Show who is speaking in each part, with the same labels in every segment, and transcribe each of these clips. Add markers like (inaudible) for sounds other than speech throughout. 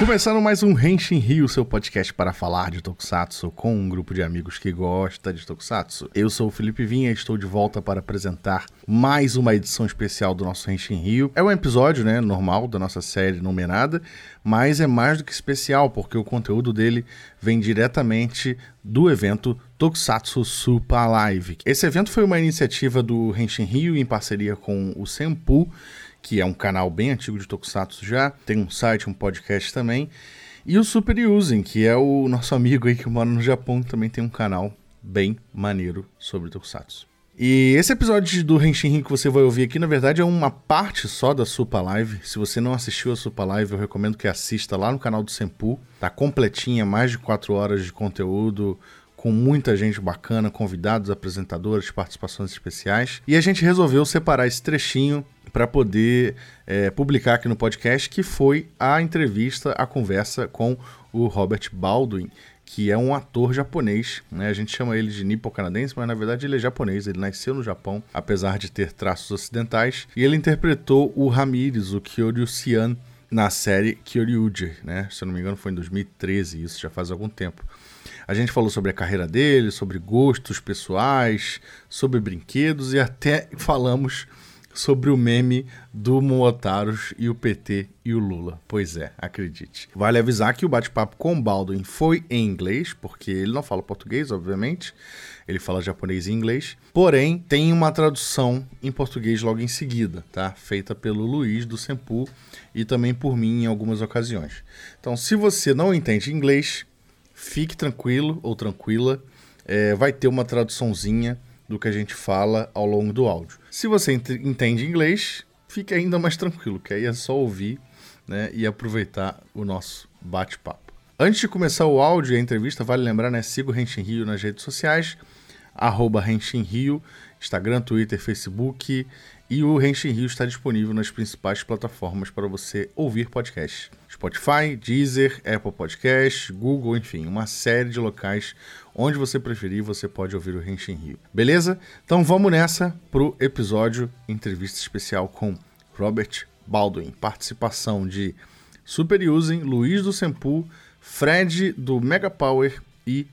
Speaker 1: Começando mais um Henshin Rio, seu podcast para falar de Tokusatsu com um grupo de amigos que gosta de Tokusatsu. Eu sou o Felipe Vinha e estou de volta para apresentar mais uma edição especial do nosso Henshin Rio. É um episódio, né, normal da nossa série numerada, mas é mais do que especial porque o conteúdo dele vem diretamente do evento Tokusatsu Super Live. Esse evento foi uma iniciativa do Henshin Rio em parceria com o Senpu que é um canal bem antigo de Tokusatsu já, tem um site, um podcast também. E o Super Yuzen, que é o nosso amigo aí que mora no Japão, também tem um canal bem maneiro sobre Tokusatsu. E esse episódio do Henshin que você vai ouvir aqui, na verdade, é uma parte só da Super Live. Se você não assistiu a Super Live, eu recomendo que assista lá no canal do Senpu. Tá completinha, mais de 4 horas de conteúdo, com muita gente bacana, convidados, apresentadores, participações especiais. E a gente resolveu separar esse trechinho para poder é, publicar aqui no podcast, que foi a entrevista, a conversa com o Robert Baldwin, que é um ator japonês, né? A gente chama ele de nipo-canadense, mas na verdade ele é japonês, ele nasceu no Japão, apesar de ter traços ocidentais, e ele interpretou o Ramirez, o Kyoryu-sian, na série Kyoryuger, né? Se eu não me engano foi em 2013, isso já faz algum tempo. A gente falou sobre a carreira dele, sobre gostos pessoais, sobre brinquedos e até falamos sobre o meme do Motaros e o PT e o Lula. Pois é, acredite. Vale avisar que o bate-papo com Baldwin foi em inglês, porque ele não fala português, obviamente. Ele fala japonês e inglês. Porém, tem uma tradução em português logo em seguida, tá? Feita pelo Luiz do Sempu e também por mim em algumas ocasiões. Então, se você não entende inglês, fique tranquilo ou tranquila. É, vai ter uma traduçãozinha do que a gente fala ao longo do áudio. Se você entende inglês, fique ainda mais tranquilo, que aí é só ouvir né, e aproveitar o nosso bate-papo. Antes de começar o áudio e a entrevista, vale lembrar, né? Siga o Renshin Rio nas redes sociais, arroba Renshin Rio, Instagram, Twitter, Facebook e o Renshin Rio está disponível nas principais plataformas para você ouvir podcasts. Spotify, Deezer, Apple Podcasts, Google, enfim, uma série de locais onde você preferir, você pode ouvir o Renshin Rio. Beleza? Então vamos nessa pro episódio entrevista especial com Robert Baldwin, participação de Super Yuzen, Luiz do Sempu, Fred do Mega Power e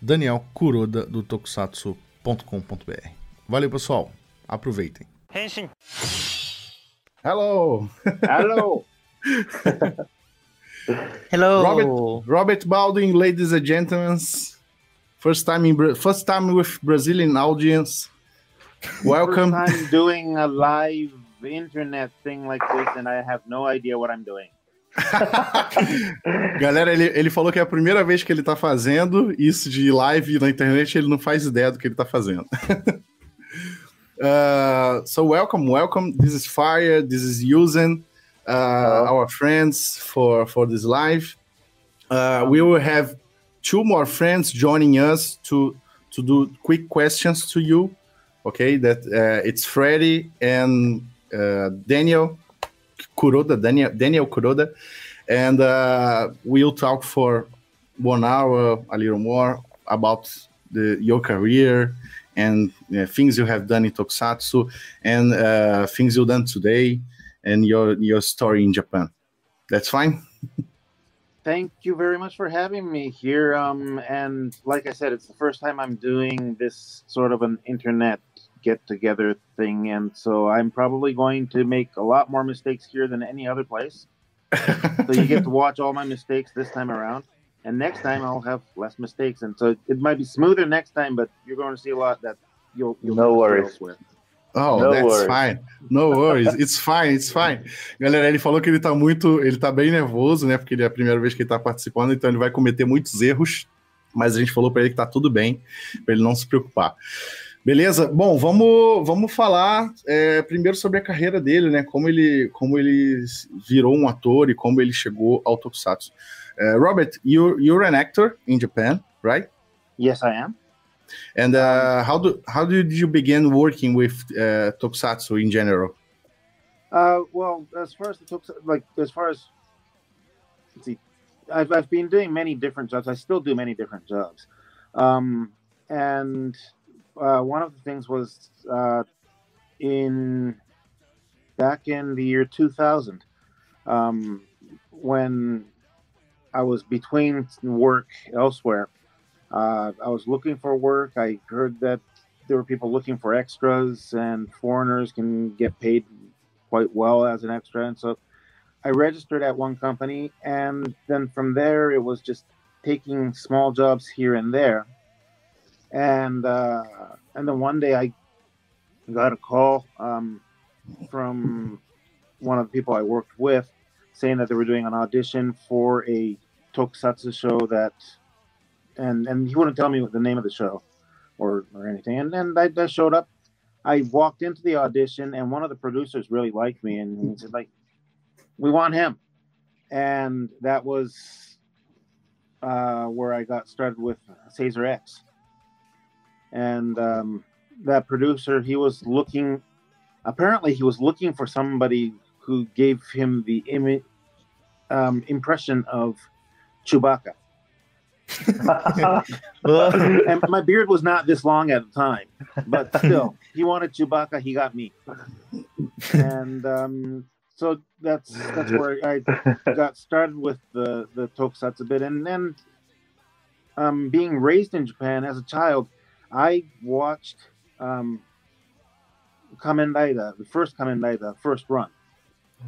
Speaker 1: Daniel Kuroda do tokusatsu.com.br. Valeu, pessoal. Aproveitem. Henshin.
Speaker 2: Hello.
Speaker 3: Hello. (laughs)
Speaker 2: Hello. Robert, Robert Baldwin, ladies and gentlemen. First time in first time with Brazilian audience. Welcome.
Speaker 3: First time doing a live internet thing like this, and I have no idea what I'm doing. (laughs)
Speaker 2: Galera, ele, ele falou que é a primeira vez que ele tá fazendo isso de live na internet, ele não faz ideia do que ele tá fazendo. (laughs) Uh, so welcome, welcome. This is Fire. This is using uh, our friends for for this live. Uh, we will have two more friends joining us to to do quick questions to you. Okay, that uh, it's Freddy and uh, Daniel Kuroda, Daniel Daniel Kuroda, and uh, we'll talk for one hour, a little more about the your career and uh, things you have done in Tokusatsu and uh, things you've done today and your your story in Japan. That's fine.
Speaker 3: Thank you very much for having me here. Um, and like I said, it's the first time I'm doing this sort of an internet get together thing, and so I'm probably going to make a lot more mistakes here than any other place. (laughs) so you get to watch all my mistakes this time around and next time I'll have less mistakes, and so it might be smoother next time. But you're going to see a lot that you'll, you'll
Speaker 4: no worries
Speaker 3: with.
Speaker 2: Oh, no that's worries. fine. No worries. It's fine, it's fine. Galera, ele falou que ele tá muito, ele tá bem nervoso, né? Porque ele é a primeira vez que ele tá participando, então ele vai cometer muitos erros, mas a gente falou para ele que tá tudo bem, para ele não se preocupar. Beleza? Bom, vamos, vamos falar é, primeiro sobre a carreira dele, né? Como ele, como ele virou um ator e como ele chegou ao Tokusatsu. Uh, Robert, you're you're an actor in Japan, right?
Speaker 3: Yes, I am.
Speaker 2: And uh, how do how did you begin working with uh, tokusatsu in general?
Speaker 3: Uh, well, as far as the tokusatsu, like as far as let's see, I've I've been doing many different jobs. I still do many different jobs, um, and uh, one of the things was uh, in back in the year 2000 um, when I was between work elsewhere. Uh, I was looking for work. I heard that there were people looking for extras, and foreigners can get paid quite well as an extra. And so I registered at one company, and then from there it was just taking small jobs here and there. And uh, and then one day I got a call um, from one of the people I worked with saying that they were doing an audition for a tokusatsu show that, and and he wouldn't tell me the name of the show or or anything. And then I, I showed up. I walked into the audition, and one of the producers really liked me, and he said like, "We want him," and that was uh, where I got started with Sazer-X. And um, that producer, he was looking. Apparently, he was looking for somebody who gave him the imi- um, impression of Chewbacca. (laughs) and my beard was not this long at the time, but still, he wanted Chewbacca. He got me, and um, so that's that's where I got started with the the tokusatsu bit, and then um, being raised in Japan as a child, I watched um, Kamen Rider, the first Kamen Rider, first run.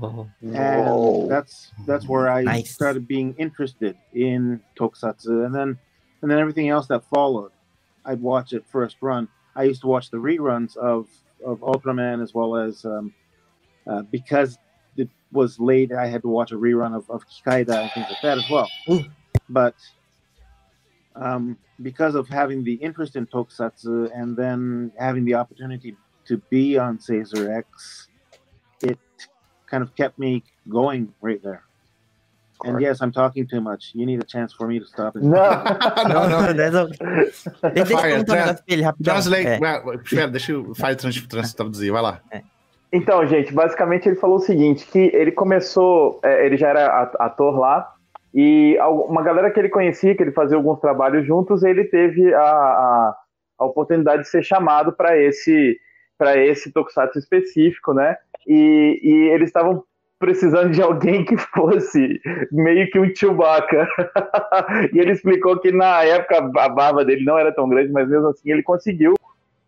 Speaker 2: Oh.
Speaker 3: And that's that's where I
Speaker 2: Nice.
Speaker 3: started being interested in tokusatsu, and then and then everything else that followed, I'd watch it first run. I used to watch the reruns of of Ultraman as well as um, uh, because it was late, I had to watch a rerun of, of Kikaider and things like that as well.
Speaker 2: Ooh.
Speaker 3: But um, because of having the interest in tokusatsu and then having the opportunity to be on Sazer-X, it kind of kept me going right there. And yes, I'm talking too much. You need a chance for me to stop it.
Speaker 4: Não.
Speaker 5: Não, não.
Speaker 2: Deixa eu- perguntar um negócio pra ele rapidão.
Speaker 5: Translate.
Speaker 2: É,
Speaker 5: deixa eu faz trans, traduzir, vai lá.
Speaker 4: Então, gente, basicamente ele falou o seguinte, que ele começou, é, ele já era ator lá, e uma galera que ele conhecia, que ele fazia alguns trabalhos juntos, ele teve a, a, a oportunidade de ser chamado para esse para esse tokusatsu específico, né? E, e eles estavam precisando de alguém que fosse meio que um Chewbacca. (laughs) e ele explicou que na época a barba dele não era tão grande, mas mesmo assim ele conseguiu.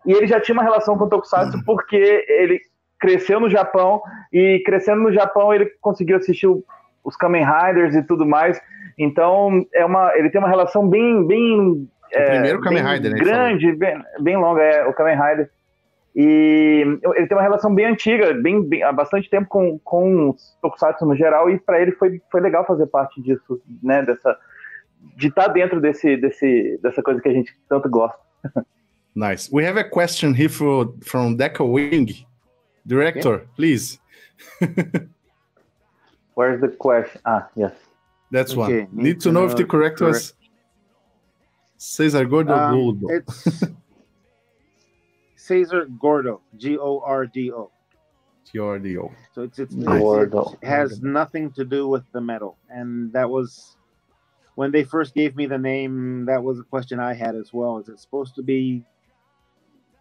Speaker 4: E ele já tinha uma relação com o Tokusatsu porque ele cresceu no Japão e crescendo no Japão ele conseguiu assistir os Kamen Riders e tudo mais. Então é uma, ele tem uma relação bem, bem
Speaker 5: O primeiro Kamen
Speaker 4: bem
Speaker 5: Rider, né?
Speaker 4: grande, bem, bem longa é o Kamen Rider. E ele tem uma relação bem antiga, bem, bem- há bastante tempo com, com os Tokusatsu no geral e para ele foi, foi legal fazer parte disso, né? Dessa de estar dentro desse, desse dessa coisa que a gente tanto gosta. (laughs)
Speaker 5: Nice. We have a question here for, from Deca Wing. Director, please. (laughs)
Speaker 4: Where's the question? Ah, yes.
Speaker 5: That's
Speaker 3: Okay,
Speaker 5: one. Need to know if the correct was Cesar Gordo or (laughs)
Speaker 3: Um,
Speaker 5: Gordo.
Speaker 3: it's Cesar Gordo, G O R D O.
Speaker 5: Gordo.
Speaker 3: So it's it's,
Speaker 4: Gordo.
Speaker 3: it has nothing to do with the metal, and that was when they first gave me the name. That was a question I had as well. Is it supposed to be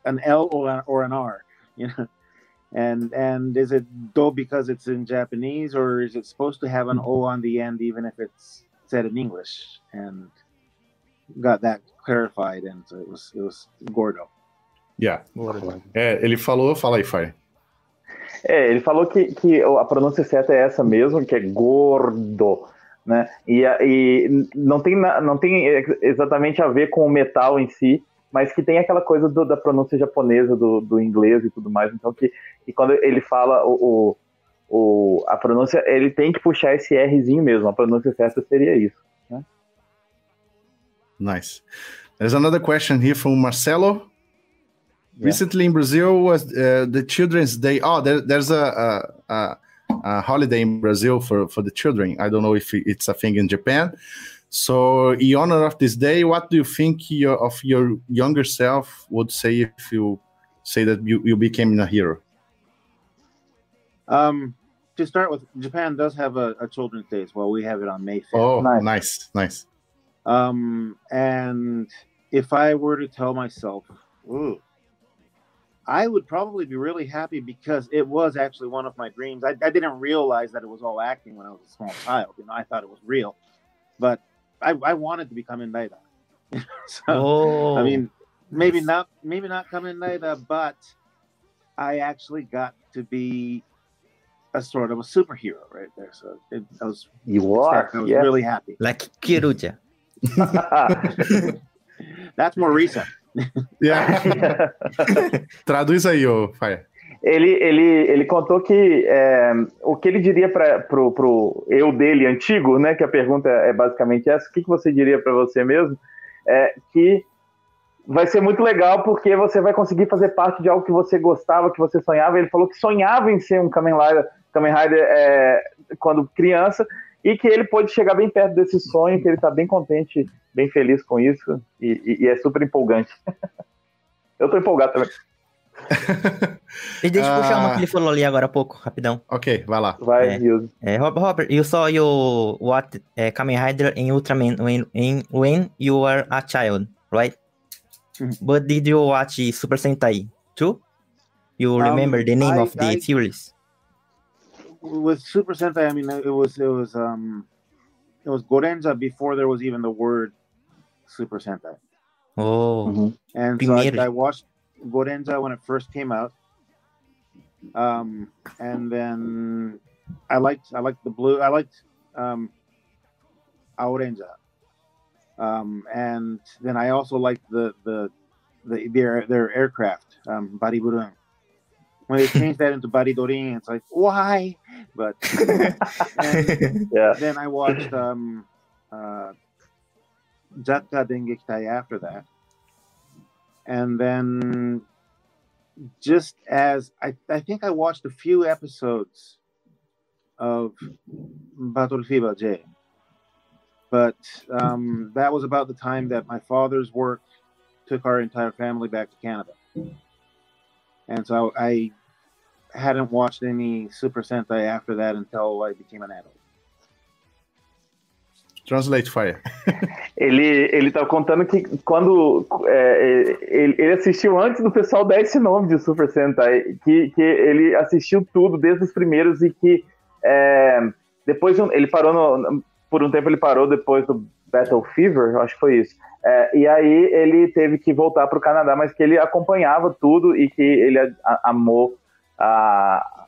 Speaker 3: an L or an, or an R? (laughs) You know, and and is it do because it's in Japanese, or is it supposed to have an O on the end, even if it's said in English? And got that clarified, and so it was it was Gordo.
Speaker 5: Yeah. É, ele falou, fala aí, Fire.
Speaker 4: É, ele falou que, que a pronúncia certa é essa mesmo, que é gordo, né? E, e não, tem, não tem exatamente a ver com o metal em si, mas que tem aquela coisa do- da pronúncia japonesa, do, do inglês e tudo mais. Então, que, que quando ele fala o, o, o- a pronúncia, ele tem que puxar esse Rzinho mesmo. A pronúncia certa seria isso.
Speaker 5: Nice. There's another question here from Marcelo. Recently in Brazil was uh, the Children's Day. Oh, there, there's a, a, a, a holiday in Brazil for, for the children. I don't know if it's a thing in Japan. So, in honor of this day, what do you think your, of your younger self would say if you say that you, you became a hero?
Speaker 3: Um, to start with, Japan does have a, a Children's Day as well. We have it on May 5th.
Speaker 5: Oh,
Speaker 4: Nice.
Speaker 5: nice, nice.
Speaker 3: Um, and if I were to tell myself, ooh, I would probably be really happy because it was actually one of my dreams. I, I didn't realize that it was all acting when I was a small (laughs) child. You know, I thought it was real. but I, I wanted to be Kamen Rider. so
Speaker 2: Oh.
Speaker 3: I mean, oh. maybe not maybe not Kamen Rider, but I actually got to be a sort of a superhero right there. So it, I was
Speaker 4: You are.
Speaker 3: I was
Speaker 4: yes.
Speaker 3: really happy.
Speaker 2: like Kiruja. (laughs) (laughs)
Speaker 3: That's more recent.
Speaker 1: Yeah. (laughs) Traduz aí, ô Fire.
Speaker 4: ele, ele, ele contou que é, o que ele diria para pro, pro eu dele antigo, né? Que a pergunta é basicamente essa: o que, que você diria para você mesmo? É que vai ser muito legal porque você vai conseguir fazer parte de algo que você gostava, que você sonhava. Ele falou que sonhava em ser um Kamen Rider, Kamen Rider é, quando criança e que ele pode chegar bem perto desse sonho, que ele está bem contente, bem feliz com isso e, e- e é super empolgante. (laughs) Eu tô empolgado também. (laughs)
Speaker 2: E deixa eu puxar
Speaker 1: Ah.
Speaker 2: uma que ele falou ali agora há pouco, rapidão.
Speaker 1: Ok, vai lá.
Speaker 4: Vai,
Speaker 2: É. É, Rob- Robert, you saw your what uh, Kamen Rider in Ultraman when in, when you were a child, right? But did you watch Super Sentai too? You
Speaker 3: Um,
Speaker 2: remember the name
Speaker 3: I-
Speaker 2: of the
Speaker 3: I-
Speaker 2: series?
Speaker 3: With Super Sentai, I mean, it was it was um it was Gorenger before there was even the word Super Sentai.
Speaker 2: Oh,
Speaker 3: And so I, I watched Gorenger when it first came out. Um, and then I liked I liked the blue. I liked um, Aorenger. Um, and then I also liked the the, the their their aircraft, um, Variblune. When they changed that into Varidreen, it's like why? But (laughs)
Speaker 4: Yeah.
Speaker 3: then I watched um, uh, J.A.K.Q. Dengekitai after that. And then just as I, I think I watched a few episodes of Battle Fever J. But um, that was about the time that my father's work took our entire family back to Canada. And so I hadn't watched any Super Sentai after that until I became an adult.
Speaker 1: Translate Fire. (laughs)
Speaker 4: Ele, ele tá contando que quando é, ele, ele assistiu antes do pessoal dar esse nome de Super Sentai, que, que ele assistiu tudo desde os primeiros e que é, depois um- ele parou no- por um tempo ele parou depois do Battle Fever, eu acho que foi isso. É, e aí ele teve que voltar para o Canadá, mas que ele acompanhava tudo e que ele a- a- amou a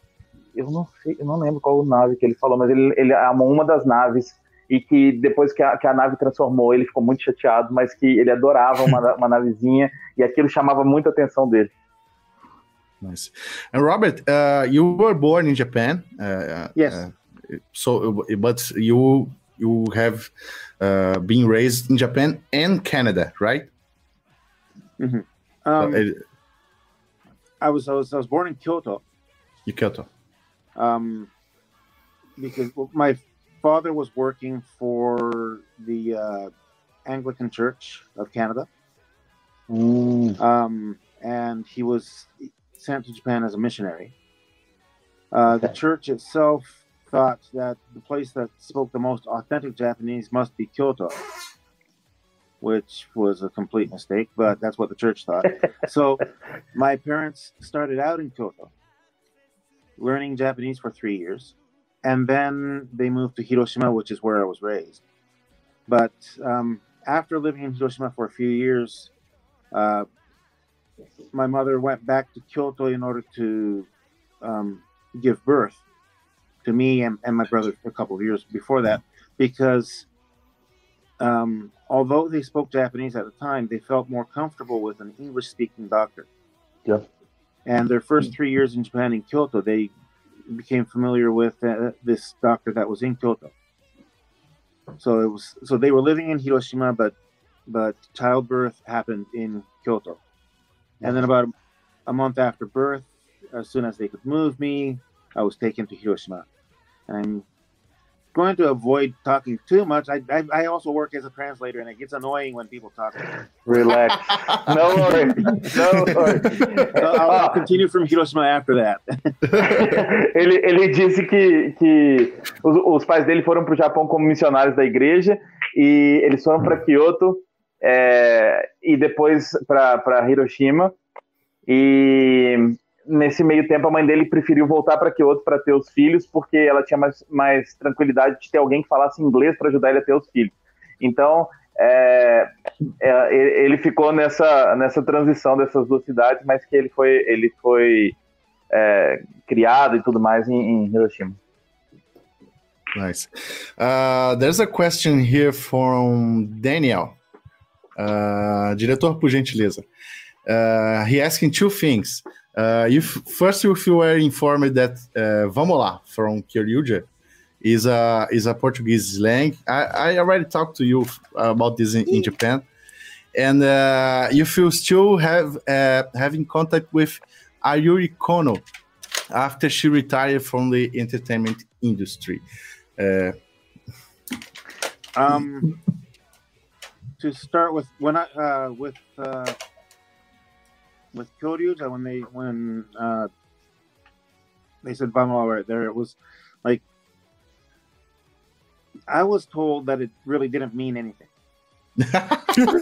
Speaker 4: eu não sei, eu não lembro qual nave que ele falou, mas ele, ele amou uma das naves e que depois que a, que a nave transformou, ele ficou muito chateado, mas que ele adorava uma, (laughs) uma navezinha e aquilo chamava muita atenção dele.
Speaker 1: Nice. And Robert, uh, you were born in Japan. Uh,
Speaker 3: Yes.
Speaker 1: uh, so, but you you have uh, been raised in Japan and Canada, right?
Speaker 3: Um,
Speaker 1: Uh,
Speaker 3: I was I was I was born in Kyoto.
Speaker 1: in Kyoto.
Speaker 3: um, because my father was working for the uh, Anglican Church of Canada, um, and he was sent to Japan as a missionary. Uh, The church itself thought that the place that spoke the most authentic Japanese must be Kyoto, which was a complete mistake, but that's what the church thought. (laughs) so my parents started out in Kyoto, learning Japanese for three years, and then they moved to Hiroshima, which is where I was raised. But um, after living in Hiroshima for a few years, uh, my mother went back to Kyoto in order to um, give birth to me and, and my brother a couple of years before that, because um, although they spoke Japanese at the time, they felt more comfortable with an English speaking doctor.
Speaker 4: Yeah.
Speaker 3: And their first three years in Japan in Kyoto, they became familiar with uh, this doctor that was in Kyoto. So it was so they were living in Hiroshima, but but childbirth happened in Kyoto. And then about a month after birth, as soon as they could move me, I was taken to Hiroshima. And going to avoid talking too much. I, I, I also work as a translator, and it gets annoying when people talk.
Speaker 4: Relax. (laughs) No worry. No worry.
Speaker 3: So I'll, I'll continue from Hiroshima after that. (laughs)
Speaker 4: ele, ele disse que, que os, os pais dele foram para o Japão como missionários da igreja e eles foram para Kyoto é, e depois para Hiroshima. E nesse meio tempo a mãe dele preferiu voltar para Kyoto para ter os filhos, porque ela tinha mais, mais tranquilidade de ter alguém que falasse inglês para ajudar ele a ter os filhos. Então, é, é, ele ficou nessa, nessa transição dessas duas cidades, mas que ele foi, ele foi é, criado e tudo mais em, em Hiroshima.
Speaker 1: Nice. Uh, there's a question here from Daniel. Uh, diretor, por gentileza. Uh, he asking two things. Uh, if first, if you were informed that uh, "Vamos lá" from Kyoryuger is a is a Portuguese slang. I, I already talked to you about this in, in Japan, and uh, if you still have uh, having contact with Ayuri Kono after she retired from the entertainment industry. Uh,
Speaker 3: um, to start with, when I uh, with uh, with Kyoryuger, when they when uh, they said "Vamos" right there, it was like I was told that it really didn't mean anything. (laughs)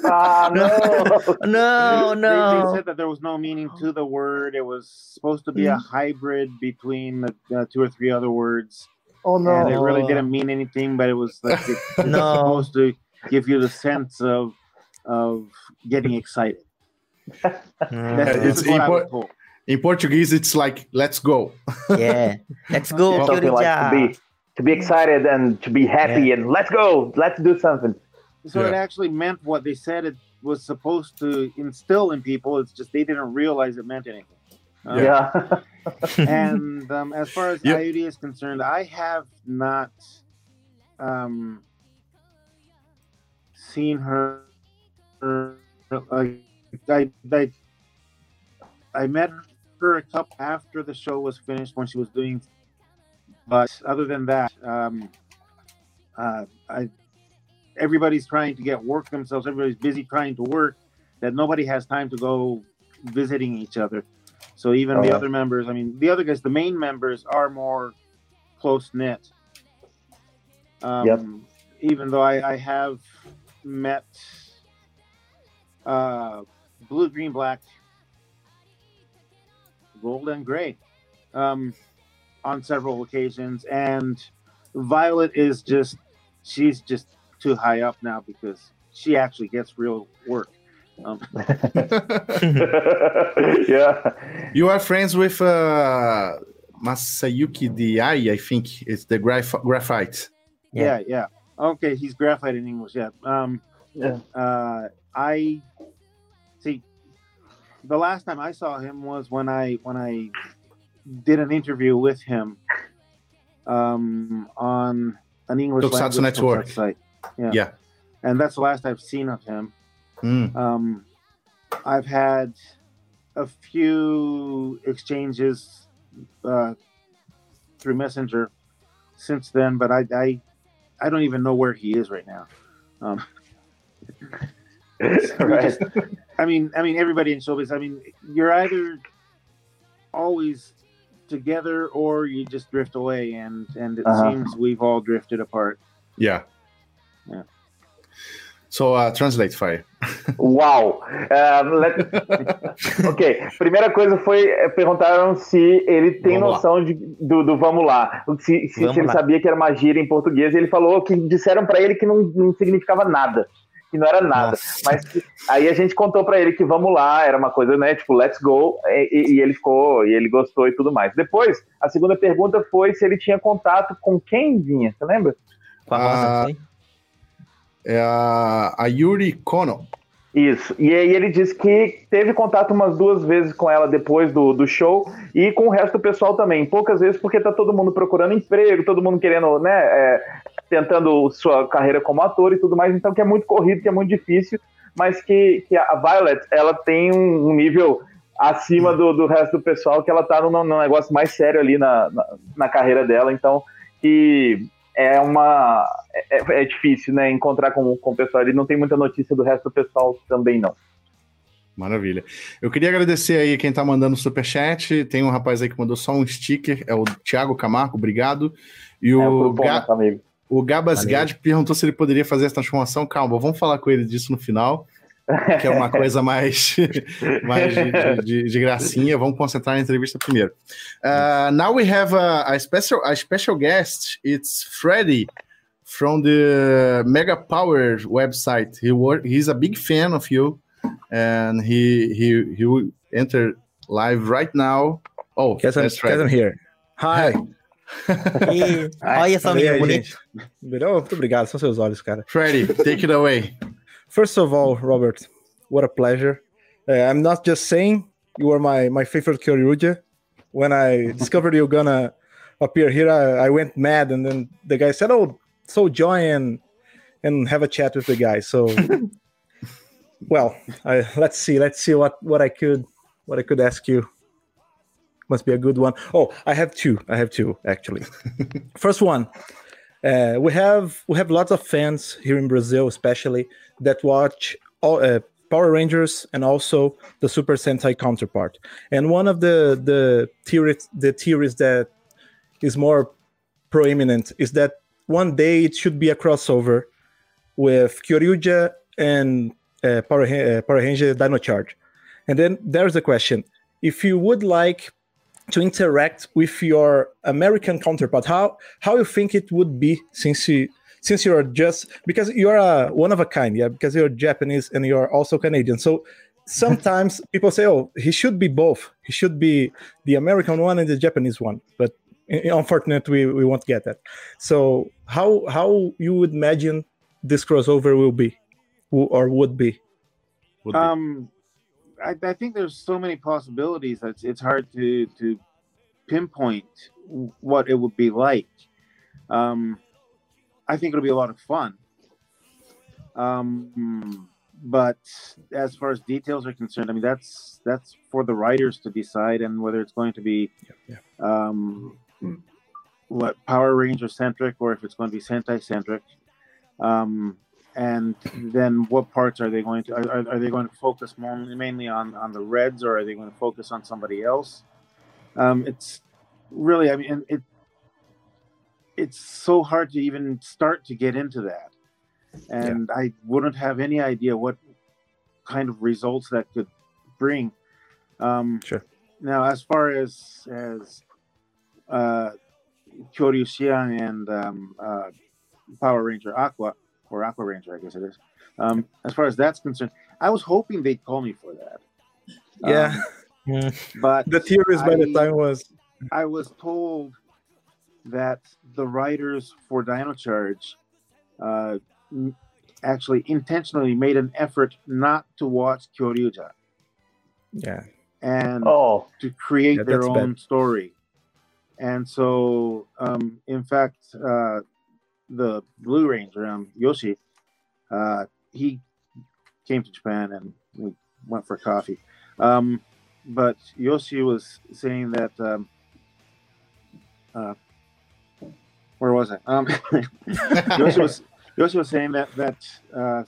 Speaker 4: Ah, no,
Speaker 2: no, (laughs) no.
Speaker 3: they said that there was no meaning to the word. It was supposed to be a hybrid between the uh, two or three other words,
Speaker 4: oh no!
Speaker 3: and it really didn't mean anything. But it was like it, (laughs) it was
Speaker 2: No.
Speaker 3: supposed to give you the sense of of getting excited. That's,
Speaker 1: It's
Speaker 3: is what I was
Speaker 1: impor-
Speaker 3: told.
Speaker 1: in Portuguese, it's like "Let's go."
Speaker 2: yeah. Let's go, (laughs)
Speaker 4: Something like to be to be excited and to be happy and let's go, let's do something.
Speaker 3: So it actually meant what they said it was supposed to instill in people. It's just they didn't realize it meant anything. Uh,
Speaker 4: Yeah. (laughs)
Speaker 3: and um, as far as
Speaker 1: Yep.
Speaker 3: IUD is concerned, I have not um, seen her. her like, I, I, I met her a couple after the show was finished when she was doing, but other than that, um, uh, I everybody's trying to get work themselves. Everybody's busy trying to work that nobody has time to go visiting each other. So even the
Speaker 4: Oh.
Speaker 3: other members, I mean, the other guys, the main members are more close knit. Um,
Speaker 4: Yep.
Speaker 3: Even though I, I have met uh, blue, green, black, gold, and gray um, on several occasions, and Violet is just she's just too high up now because she actually gets real work. Um, (laughs) (laughs)
Speaker 4: yeah.
Speaker 1: You are friends with uh, Masayuki Deai, I think it's the graph- graphite.
Speaker 3: yeah. yeah, Okay, he's graphite in English. Yeah. Um,
Speaker 4: Yeah.
Speaker 3: uh, I see. The last time I saw him was when I when I did an interview with him um, on an English
Speaker 1: Tokusatsu
Speaker 3: language
Speaker 1: Network.
Speaker 3: Tokusatsu site. Yeah.
Speaker 1: Yeah.
Speaker 3: and that's the last I've seen of him.
Speaker 1: Mm.
Speaker 3: Um, I've had a few exchanges uh, through Messenger since then, but I, I I don't even know where he is right now. Um, (laughs) (laughs)
Speaker 4: right.
Speaker 3: I mean, I mean, everybody in showbiz. I mean, you're either always together or you just drift away, and and it
Speaker 4: Uh-huh.
Speaker 3: seems we've all drifted apart.
Speaker 1: Yeah.
Speaker 3: Yeah.
Speaker 1: So uh, translate, Fire. (laughs)
Speaker 4: Uau! É, let- (laughs) ok, primeira coisa foi é, perguntaram se ele tem
Speaker 1: Vamos
Speaker 4: noção de, do, do vamos lá, se, se-
Speaker 2: Vamos
Speaker 4: se ele
Speaker 2: lá.
Speaker 4: sabia que era uma gíria em português. e Ele falou que disseram pra ele que não, não significava nada, que não era nada.
Speaker 2: Nossa.
Speaker 4: Mas aí a gente contou pra ele que vamos lá, era uma coisa, né? Tipo, let's go, e, e- ele ficou, e ele gostou e tudo mais. Depois, a segunda pergunta foi se ele tinha contato com quem vinha, você lembra?
Speaker 2: Com a Rosa,
Speaker 1: Ah? É a, a Yuri Kono.
Speaker 4: Isso. E aí ele disse que teve contato umas duas vezes com ela depois do, do show e com o resto do pessoal também. Poucas vezes porque tá todo mundo procurando emprego, todo mundo querendo, né, é, tentando sua carreira como ator e tudo mais. Então que é muito corrido, que é muito difícil, mas que, que a Violet, ela tem um, um nível acima do, do resto do pessoal, que ela tá num, num negócio mais sério ali na, na, na carreira dela. Então que é uma é, é difícil, né, encontrar com, com o pessoal. Ele não tem muita notícia do resto do pessoal também não.
Speaker 1: Maravilha. Eu queria agradecer aí quem tá mandando superchat. Tem um rapaz aí que mandou só um sticker, é o Thiago Camargo, obrigado. E
Speaker 4: É,
Speaker 1: o, Ga-
Speaker 4: amigo.
Speaker 1: O Gabas. Gad perguntou se ele poderia fazer essa transformação. Calma, vamos falar com ele disso no final. que é uma coisa mais, (laughs) mais de, de, de, gracinha. Vamos concentrar na entrevista primeiro. Uh, now we have a, a, special, a special guest. It's Freddy from the Mega Power website. He work, he's a big fan of you, and he he he will enter live right now. Oh,
Speaker 6: guess I'm, guess I'm here. Hi.
Speaker 2: E... (laughs) Olha só, menino bonito.
Speaker 6: Muito obrigado, são seus olhos, cara.
Speaker 1: Freddy, take it away.
Speaker 6: First of all, Robert, what a pleasure. Uh, I'm not just saying you are my, my favorite Kyoryuger. When I discovered you're gonna appear here, I, I, went mad, and then the guy said, "Oh, so join and have a chat with the guy." So, (laughs) well, I, let's see, let's see what what I could what I could ask you. Must be a good one. Oh, I have two. I have two actually. (laughs) First one, uh, we have we have lots of fans here in Brazil, especially that watch all, uh, Power Rangers and also the Super Sentai counterpart. And one of the the theories the theories that is more prominent is that one day it should be a crossover with Kyoryuger and uh, Power, uh, Power Ranger Dino Charge. And then there's a question: if you would like to interact with your American counterpart, how how you think it would be since you since you're just because you're a one of a kind, yeah, because you're Japanese and you're also Canadian. So sometimes (laughs) people say, "Oh, he should be both. He should be the American one and the Japanese one." But unfortunately, we, we won't get that. So how how you would imagine this crossover will be, or would be?
Speaker 3: Would be. Um, I, I think there's so many possibilities that it's, it's hard to to pinpoint what it would be like. Um, I think it'll be a lot of fun. Um, but as far as details are concerned, I mean that's that's for the writers to decide, and whether it's going to be yeah, yeah. Um, what Power Ranger centric or if it's going to be Sentai centric. Um, and then what parts are they going to are, are they going to focus more, mainly on on the reds or are they going to focus on somebody else? Um, it's really i mean it it's so hard to even start to get into that. And yeah. i wouldn't have any idea what kind of results that could bring. Um,
Speaker 6: sure.
Speaker 3: now as far as as uh Kyoryu Cyan and um, uh, Power Ranger Aqua, or Aqua Ranger, I guess it is. Um, as far as that's concerned, I was hoping they'd call me for that.
Speaker 6: Yeah.
Speaker 3: Um, (laughs) but
Speaker 6: the theories by the time was
Speaker 3: I was told that the writers for Dino Charge uh, actually intentionally made an effort not to watch Kyoryuger.
Speaker 6: Yeah.
Speaker 3: And
Speaker 4: oh.
Speaker 3: to create yeah, their own bad. story. And so, um, in fact, uh, the Blue Ranger, um, Yoshi, uh, he came to Japan and we went for coffee. Um, but Yoshi was saying that, um, uh, where was I? Um, (laughs) Yoshi was Yoshi was saying that that uh,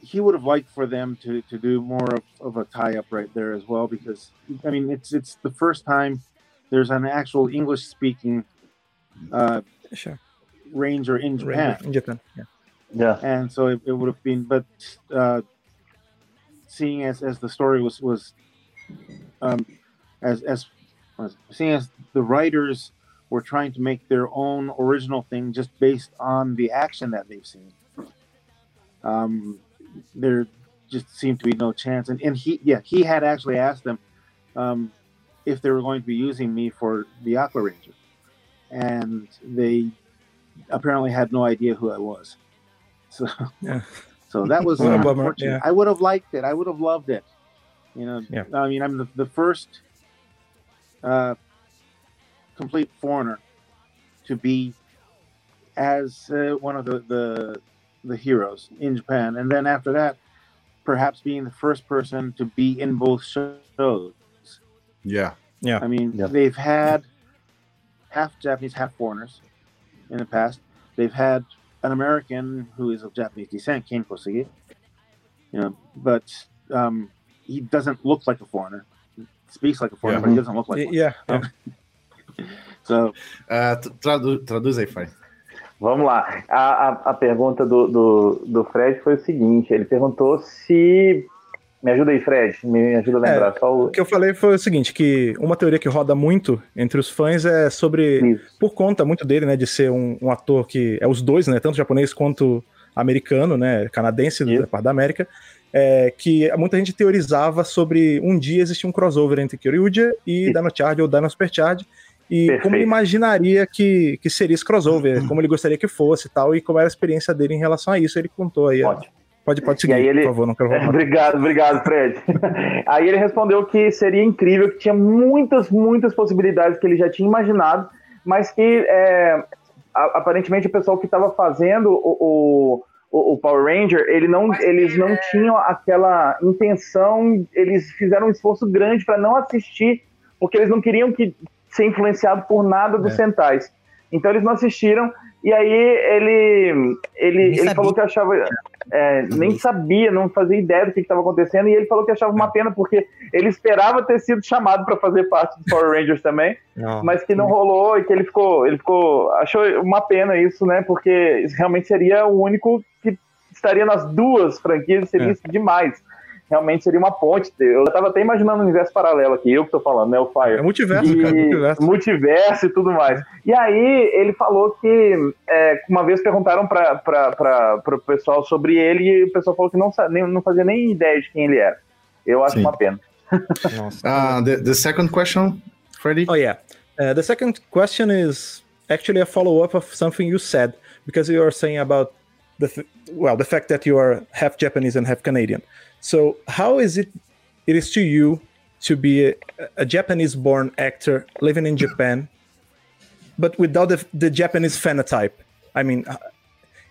Speaker 3: he would have liked for them to, to do more of, of a tie up right there as well because I mean it's it's the first time there's an actual English speaking uh,
Speaker 6: sure
Speaker 3: Ranger in Japan.
Speaker 6: in Japan, yeah.
Speaker 4: Yeah.
Speaker 3: And so it, it would have been, but uh, seeing as, as the story was was um, as as seeing as the writers were trying to make their own original thing just based on the action that they've seen. Um, there just seemed to be no chance, and and he yeah he had actually asked them um, if they were going to be using me for the Aqua Ranger, and they apparently had no idea who I was. So, yeah. so that was (laughs) unfortunate. Yeah. I would have liked it. I would have loved it. You know, yeah. I mean, I'm the, the first uh, complete foreigner to be as uh, one of the, the the heroes in Japan, and then after that, perhaps being the first person to be in both shows.
Speaker 1: Yeah,
Speaker 6: yeah.
Speaker 3: I mean, yeah. they've had half Japanese, half foreigners in the past. They've had an American who is of Japanese descent, Ken Kosegi, you know, but um, he doesn't look like a foreigner. He speaks like a foreigner, yeah. but he doesn't look like
Speaker 6: one. Yeah.
Speaker 3: Um, (laughs) so,
Speaker 1: uh, tradu traduz aí, Fai.
Speaker 4: Vamos lá. A, a, a pergunta do, do, do Fred foi o seguinte: ele perguntou se. Me ajuda aí, Fred. Me ajuda a lembrar.
Speaker 6: É,
Speaker 4: só o...
Speaker 6: O que eu falei foi o seguinte: que uma teoria que roda muito entre os fãs é sobre.
Speaker 4: Isso.
Speaker 6: Por conta muito dele, né? De ser um, um ator que. É os dois, né? Tanto japonês quanto americano, né? Canadense
Speaker 4: Isso.
Speaker 6: da parte da América. É, que muita gente teorizava sobre um dia existir um crossover entre Kyoryuja e
Speaker 4: Isso.
Speaker 6: Dino Charge ou Dino Supercharge. E
Speaker 4: Perfeito.
Speaker 6: como ele imaginaria que, que seria esse crossover, como ele gostaria que fosse e tal, e como era a experiência dele em relação a isso, ele contou aí.
Speaker 4: Ótimo.
Speaker 6: Pode, pode seguir,
Speaker 4: aí ele-
Speaker 6: por favor, não quero (laughs)
Speaker 4: É,
Speaker 6: roubar.
Speaker 4: obrigado, obrigado, Fred. (laughs) Aí ele respondeu que seria incrível, que tinha muitas, muitas possibilidades que ele já tinha imaginado, mas que é, aparentemente o pessoal que estava fazendo o, o, o Power Ranger, ele não, eles não tinham aquela intenção, eles fizeram um esforço grande para não assistir, porque eles não queriam que ser influenciado por nada dos
Speaker 6: É.
Speaker 4: Sentais. Então eles não assistiram, e aí ele, ele,
Speaker 2: Nem
Speaker 4: ele
Speaker 2: sabia.
Speaker 4: falou que achava. é, nem sabia, não fazia ideia do que estava acontecendo, e ele falou que achava uma pena, porque ele esperava ter sido chamado para fazer parte dos Power Rangers também,
Speaker 2: Não.
Speaker 4: mas que não rolou e que ele ficou, ele ficou, achou uma pena isso, né? Porque realmente seria o único que estaria nas duas franquias, seria
Speaker 6: É.
Speaker 4: isso demais. Realmente seria uma ponte. Eu tava até imaginando um universo paralelo aqui, eu que tô falando, né? O Fire
Speaker 6: É multiverso,
Speaker 4: e
Speaker 6: cara, multiverso.
Speaker 4: multiverso e tudo mais. E aí ele falou que é, uma vez perguntaram para o pessoal sobre ele e o pessoal falou que não, nem, não fazia nem ideia de quem ele era. Eu acho
Speaker 5: Sim.
Speaker 4: uma pena. (laughs)
Speaker 2: Nossa.
Speaker 5: Uh, the, the second question, Freddy?
Speaker 6: Oh yeah. Uh, the second question is actually a follow-up of something you said because you are saying about the well the fact that you are half Japanese and half Canadian. So how is it it is to you to be a, a Japanese-born actor living in Japan, but without the, the Japanese phenotype? I mean.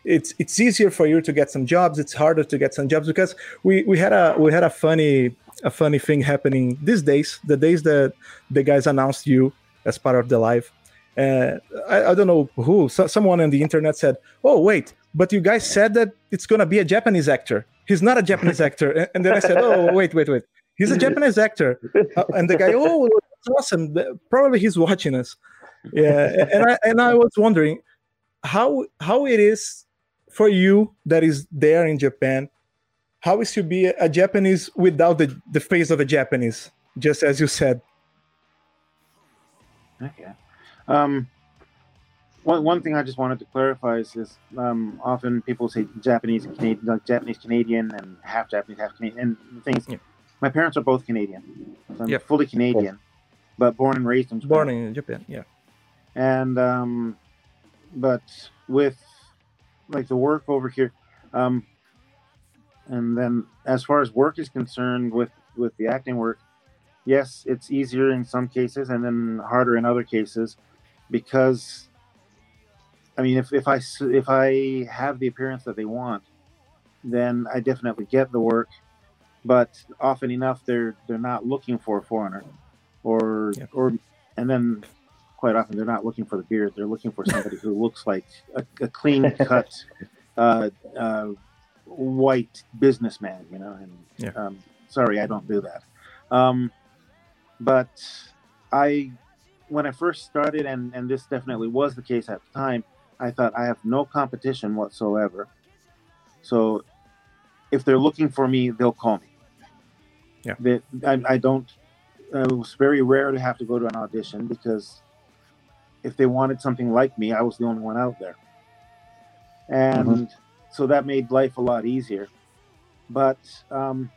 Speaker 6: It's it's easier for you to get some jobs. It's harder to get some jobs because we, we had a we had a funny a funny thing happening these days. The days that the guys announced you as part of the live. Uh, I, I don't know who. So, someone on the internet said, "Oh wait, but you guys said that it's gonna be a Japanese actor. He's not a Japanese actor." And- then I said, "Oh wait, wait, wait. He's a Japanese actor." Uh, and the guy, "Oh, that's awesome. Probably he's watching us." Yeah, and I and I was wondering how how it is for you that is there in Japan. How is to be a, a Japanese without the, the face of a Japanese, just as you said?
Speaker 3: Okay. Um, one one thing I just wanted to clarify is, is um, often people say Japanese and Canadian, like Japanese Canadian and half Japanese, half Canadian. And the thing is,
Speaker 6: Yeah.
Speaker 3: my parents are both Canadian. So I'm
Speaker 6: Yep.
Speaker 3: fully Canadian, but born and raised in Japan.
Speaker 6: Born in Japan, yeah.
Speaker 3: and um, but with like the work over here, um, and then as far as work is concerned with with the acting work, yes, it's easier in some cases and then harder in other cases because I mean if, if I if I have the appearance that they want, then I definitely get the work. But often enough, they're they're not looking for a foreigner, or
Speaker 6: Yeah.
Speaker 3: or and then quite often they're not looking for the beard. They're looking for somebody who (laughs) looks like a, a clean cut, uh, uh, white businessman. You know, and
Speaker 6: Yeah.
Speaker 3: um, sorry, I don't do that. Um, but I, when I first started, and and this definitely was the case at the time, I thought I have no competition whatsoever. So if they're looking for me, they'll call me.
Speaker 6: Yeah.
Speaker 3: That I, I don't. uh, It was very rare to have to go to an audition because if they wanted something like me, I was the only one out there, and so that made life a lot easier. But um,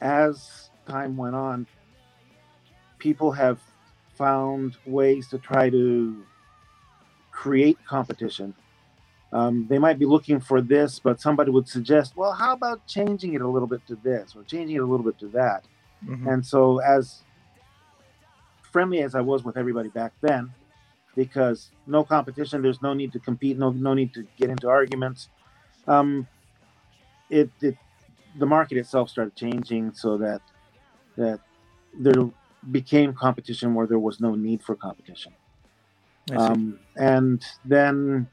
Speaker 3: as time went on, people have found ways to try to create competition. Um, they might be looking for this, but somebody would suggest, well, how about changing it a little bit to this or changing it a little bit to that?
Speaker 6: Mhm.
Speaker 3: And so, as friendly as I was with everybody back then, because no competition, there's no need to compete, no no need to get into arguments. Um, it, it the market itself started changing so that that there became competition where there was no need for competition.
Speaker 6: I see.
Speaker 3: Um, and then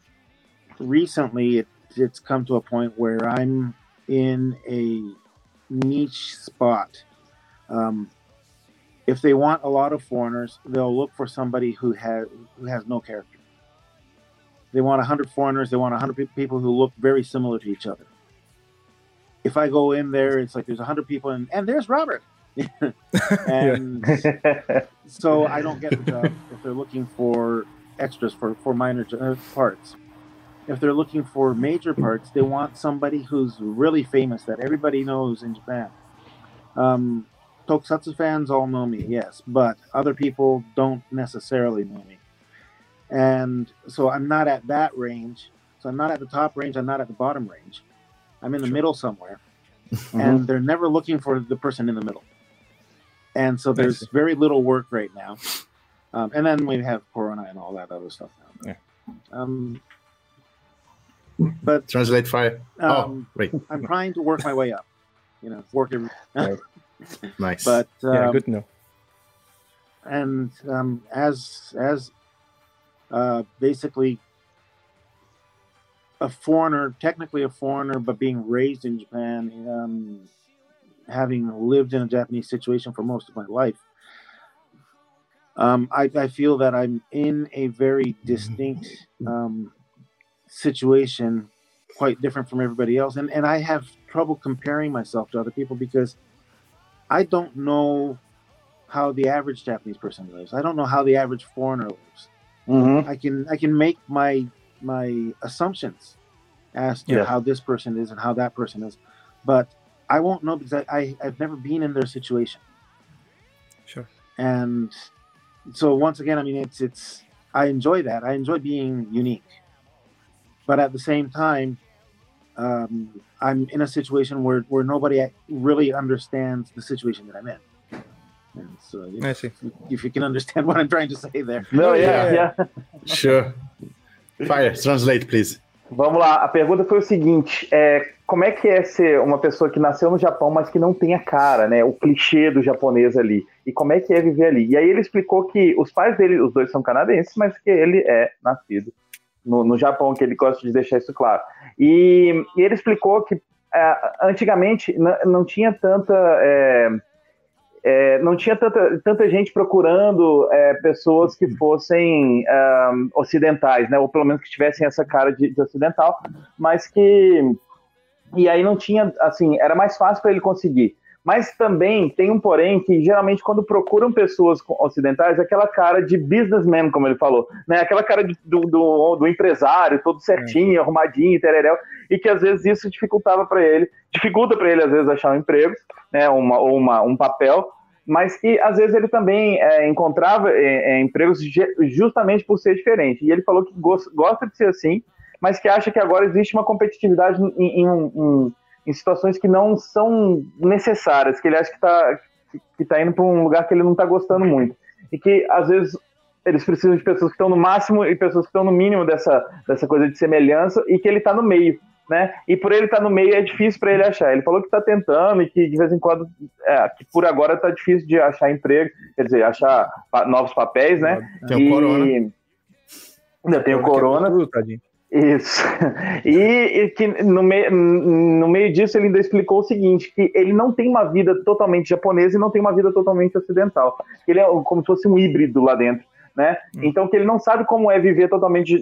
Speaker 3: recently, it, it's come to a point where I'm in a niche spot. Um, if they want a lot of foreigners, they'll look for somebody who has who has no character. they want 100 foreigners. They want 100 people who look very similar to each other. If I go in there, it's like there's 100 people, and, and there's Robert. (laughs) (laughs) and (laughs) so I don't get the job if they're looking for extras for, for minor uh, parts. If they're looking for major parts, they want somebody who's really famous that everybody knows in Japan. Um, Tokusatsu fans all know me, yes, but other people don't necessarily know me. And so I'm not at that range. So I'm not at the top range. I'm not at the bottom range. I'm in the middle somewhere.
Speaker 1: Mm-hmm.
Speaker 3: And they're never looking for the person in the middle. And so there's very little work right now. Um, and then we have Corona and all that other stuff now.
Speaker 6: Yeah.
Speaker 3: Um, but
Speaker 1: Translate fire.
Speaker 3: um,
Speaker 1: oh, wait.
Speaker 3: I'm trying to work my way up. You know, working. (laughs)
Speaker 6: Right.
Speaker 1: Nice.
Speaker 3: but um,
Speaker 6: yeah, good to know.
Speaker 3: and um, as as uh, basically a foreigner, technically a foreigner, but being raised in Japan, um, having lived in a Japanese situation for most of my life, um, I, I feel that I'm in a very distinct um, situation, quite different from everybody else, and and I have trouble comparing myself to other people because I don't know how the average Japanese person lives. I don't know how the average foreigner lives.
Speaker 4: Mhm.
Speaker 3: I can I can make my my assumptions as to
Speaker 4: Yeah.
Speaker 3: how this person is and how that person is, but I won't know because I, I I've never been in their situation.
Speaker 6: Sure.
Speaker 3: And so once again, I mean it's it's I enjoy that. I enjoy being unique, but at the same time, um, I'm in a situation where where nobody really understands the situation that I'm in. And so you know,
Speaker 6: I see.
Speaker 3: if you can understand (laughs) what I'm trying to say there.
Speaker 4: No, yeah,
Speaker 6: Yeah.
Speaker 4: yeah.
Speaker 1: Sure. Fire, translate, please.
Speaker 4: Vamos lá, a pergunta foi o seguinte: é, como é que é ser uma pessoa que nasceu no Japão, mas que não tem a cara, né? O clichê do japonês ali. E como é que é viver ali? E aí ele explicou que os pais dele, os dois são canadenses, mas que ele é nascido no, no Japão, que ele gosta de deixar isso claro. E, e ele explicou que é, antigamente não tinha tanta. é, é, não tinha tanta, tanta gente procurando é, pessoas que fossem ahn, ocidentais, né? Ou pelo menos que tivessem essa cara de, de ocidental, mas que e aí não tinha, assim, era mais fácil para ele conseguir. Mas também tem um porém que geralmente quando procuram pessoas ocidentais, é aquela cara de businessman, como ele falou, né? Aquela cara de- do, do, do empresário, todo certinho, arrumadinho, tereréu, e que às vezes isso dificultava para ele, dificulta para ele às vezes achar um emprego, né? Uma, ou uma, um papel, mas que às vezes ele também é, encontrava é, é, empregos justamente por ser diferente. E ele falou que gos- gosta de ser assim, mas que acha que agora existe uma competitividade em, em, em- em situações que não são necessárias, que ele acha que está que tá indo para um lugar que ele não está gostando muito. E que, às vezes, eles precisam de pessoas que estão no máximo e pessoas que estão no mínimo dessa, dessa coisa de semelhança e que ele está no meio. Né? E por ele estar no meio é difícil para ele achar. Ele falou que está tentando e que de vez em quando, é, que por agora está difícil de achar emprego, quer dizer, achar novos papéis, né?
Speaker 1: Tem o Corona.
Speaker 4: Ainda tem o Corona.
Speaker 6: Tudo, tadinho.
Speaker 4: Isso. (laughs) E, e que no, meio no meio disso ele ainda explicou o seguinte, que ele não tem uma vida totalmente japonesa e não tem uma vida totalmente ocidental. Ele é como se fosse um híbrido lá dentro, né? Então que ele não sabe como é viver totalmente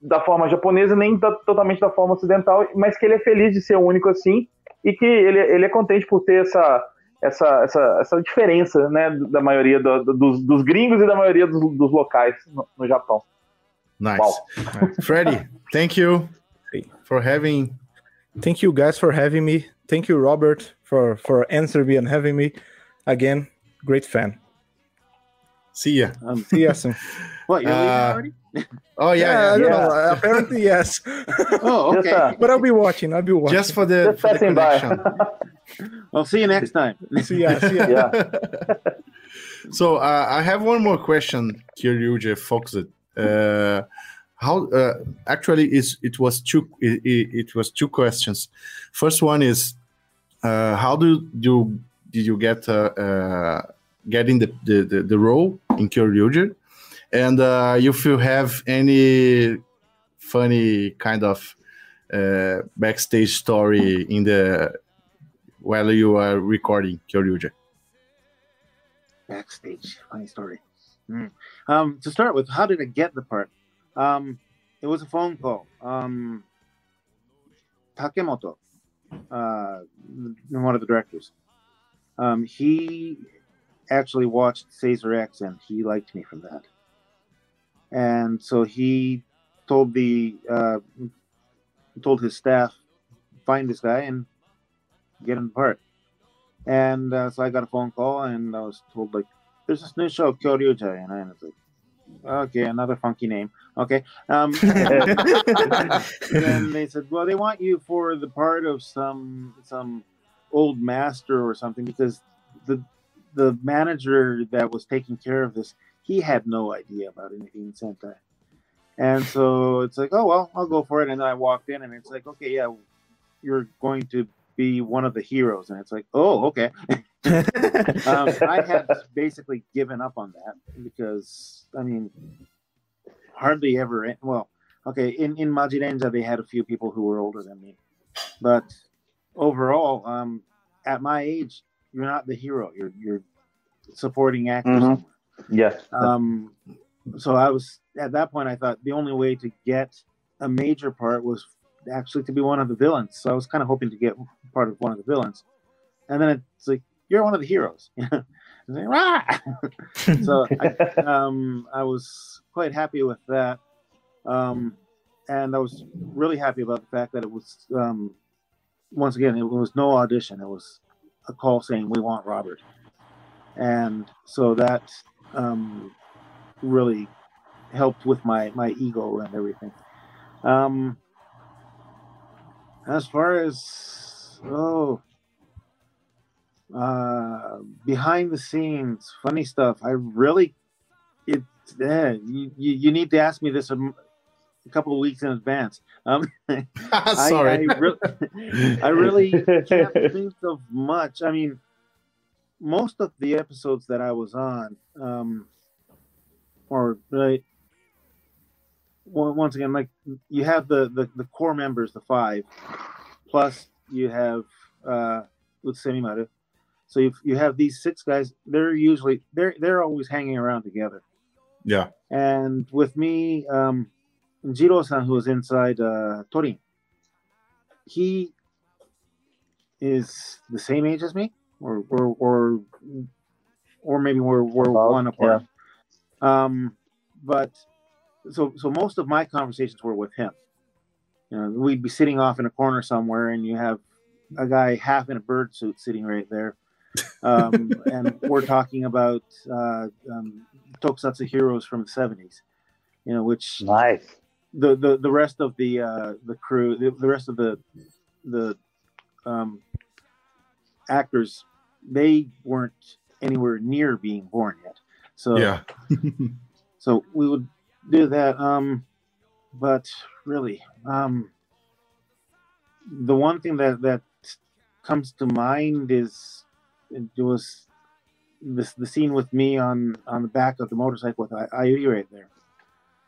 Speaker 4: da forma japonesa nem da- totalmente da forma ocidental, mas que ele é feliz de ser o único assim e que ele, ele é contente por ter essa essa, essa, essa diferença, né, da maioria do- dos, dos gringos e da maioria dos, dos locais no, no Japão.
Speaker 1: Nice.
Speaker 4: Wow.
Speaker 1: Freddy, thank you for having.
Speaker 6: Thank you guys for having me. Thank you, Robert, for for answering me and having me. Again, great fan.
Speaker 1: See ya.
Speaker 3: Um,
Speaker 6: See you soon. (laughs)
Speaker 3: what you're leaving
Speaker 1: Uh,
Speaker 3: already?
Speaker 1: Oh yeah,
Speaker 6: I
Speaker 1: yeah.
Speaker 6: don't
Speaker 4: yeah.
Speaker 6: know. Uh, Apparently, yes. (laughs)
Speaker 3: Oh,
Speaker 4: Just,
Speaker 3: okay.
Speaker 4: uh,
Speaker 6: but I'll be watching. I'll be watching.
Speaker 1: Just for the,
Speaker 4: Just
Speaker 1: for the
Speaker 4: passing by.
Speaker 1: connection. (laughs)
Speaker 3: Well, see you next time.
Speaker 6: see ya. See ya.
Speaker 4: yeah.
Speaker 1: So uh, I have one more question, Kyoryuger Foxit. Uh, how uh, actually is it was two it, it, was two questions. First one is uh, how do you did you get uh, uh, getting the, the, the, the role in Kyoryuger, and uh, if you have any funny kind of uh, backstage story in the while you are recording Kyoryuger.
Speaker 3: Backstage, funny story. Hmm. Um, to start with, how did I get the part? Um, it was a phone call. Um, Takemoto, uh, one of the directors, um, he actually watched Sazer-X and he liked me from that. And so he told the uh, told his staff, find this guy and get him part. And uh, so I got a phone call and I was told like, there's this new show, Kyoryuger, and I was like, okay, another funky name. Okay. Um, (laughs) and they said, well, they want you for the part of some some old master or something because the the manager that was taking care of this, he had no idea about anything in Sentai. And so it's like, oh well, I'll go for it. And then I walked in, and it's like, okay, yeah, you're going to be one of the heroes, and it's like, oh, okay. (laughs) (laughs) um, I had basically given up on that because I mean, hardly ever. Well, okay, in in Magiranger they had a few people who were older than me, but overall, um, at my age, you're not the hero. You're you're supporting actor.
Speaker 4: Mhm. Yes.
Speaker 3: Um, so I was at that point. I thought the only way to get a major part was actually to be one of the villains. So I was kind of hoping to get part of one of the villains, and then it's like you're one of the heroes. (laughs) "Rah!" (laughs) so I, (laughs) um, I was quite happy with that, um, and I was really happy about the fact that it was um, once again it was no audition. It was a call saying we want Robert, and so that um, really helped with my my ego and everything. Um, as far as oh, uh, behind the scenes, funny stuff. I really it. Eh, you, you you need to ask me this a couple of weeks in advance. Um, (laughs) (laughs)
Speaker 5: Sorry.
Speaker 3: I, I, re- I really can't (laughs) think of much. I mean, most of the episodes that I was on, um, or right, well, once again, like you have the, the the core members, the five, plus you have uh, with Semimaru. So you you have these six guys. They're usually they're they're always hanging around together.
Speaker 5: yeah.
Speaker 3: And with me, um, Jiro-san, who is inside uh, Torin, he is the same age as me, or or or, or maybe we're we're
Speaker 4: About,
Speaker 3: one apart. Um, but so so most of my conversations were with him. You know, we'd be sitting off in a corner somewhere, and you have a guy half in a bird suit sitting right there, um, and we're talking about uh, um, tokusatsu heroes from the '70s. You know, which
Speaker 4: Nice.
Speaker 3: the the, the rest of the uh, the crew, the, the rest of the the um, actors, they weren't anywhere near being born yet. So
Speaker 5: Yeah. (laughs)
Speaker 3: so we would do that. Um, but really, um, the one thing that that comes to mind is it was this the scene with me on on the back of the motorcycle with I- Ayuri right there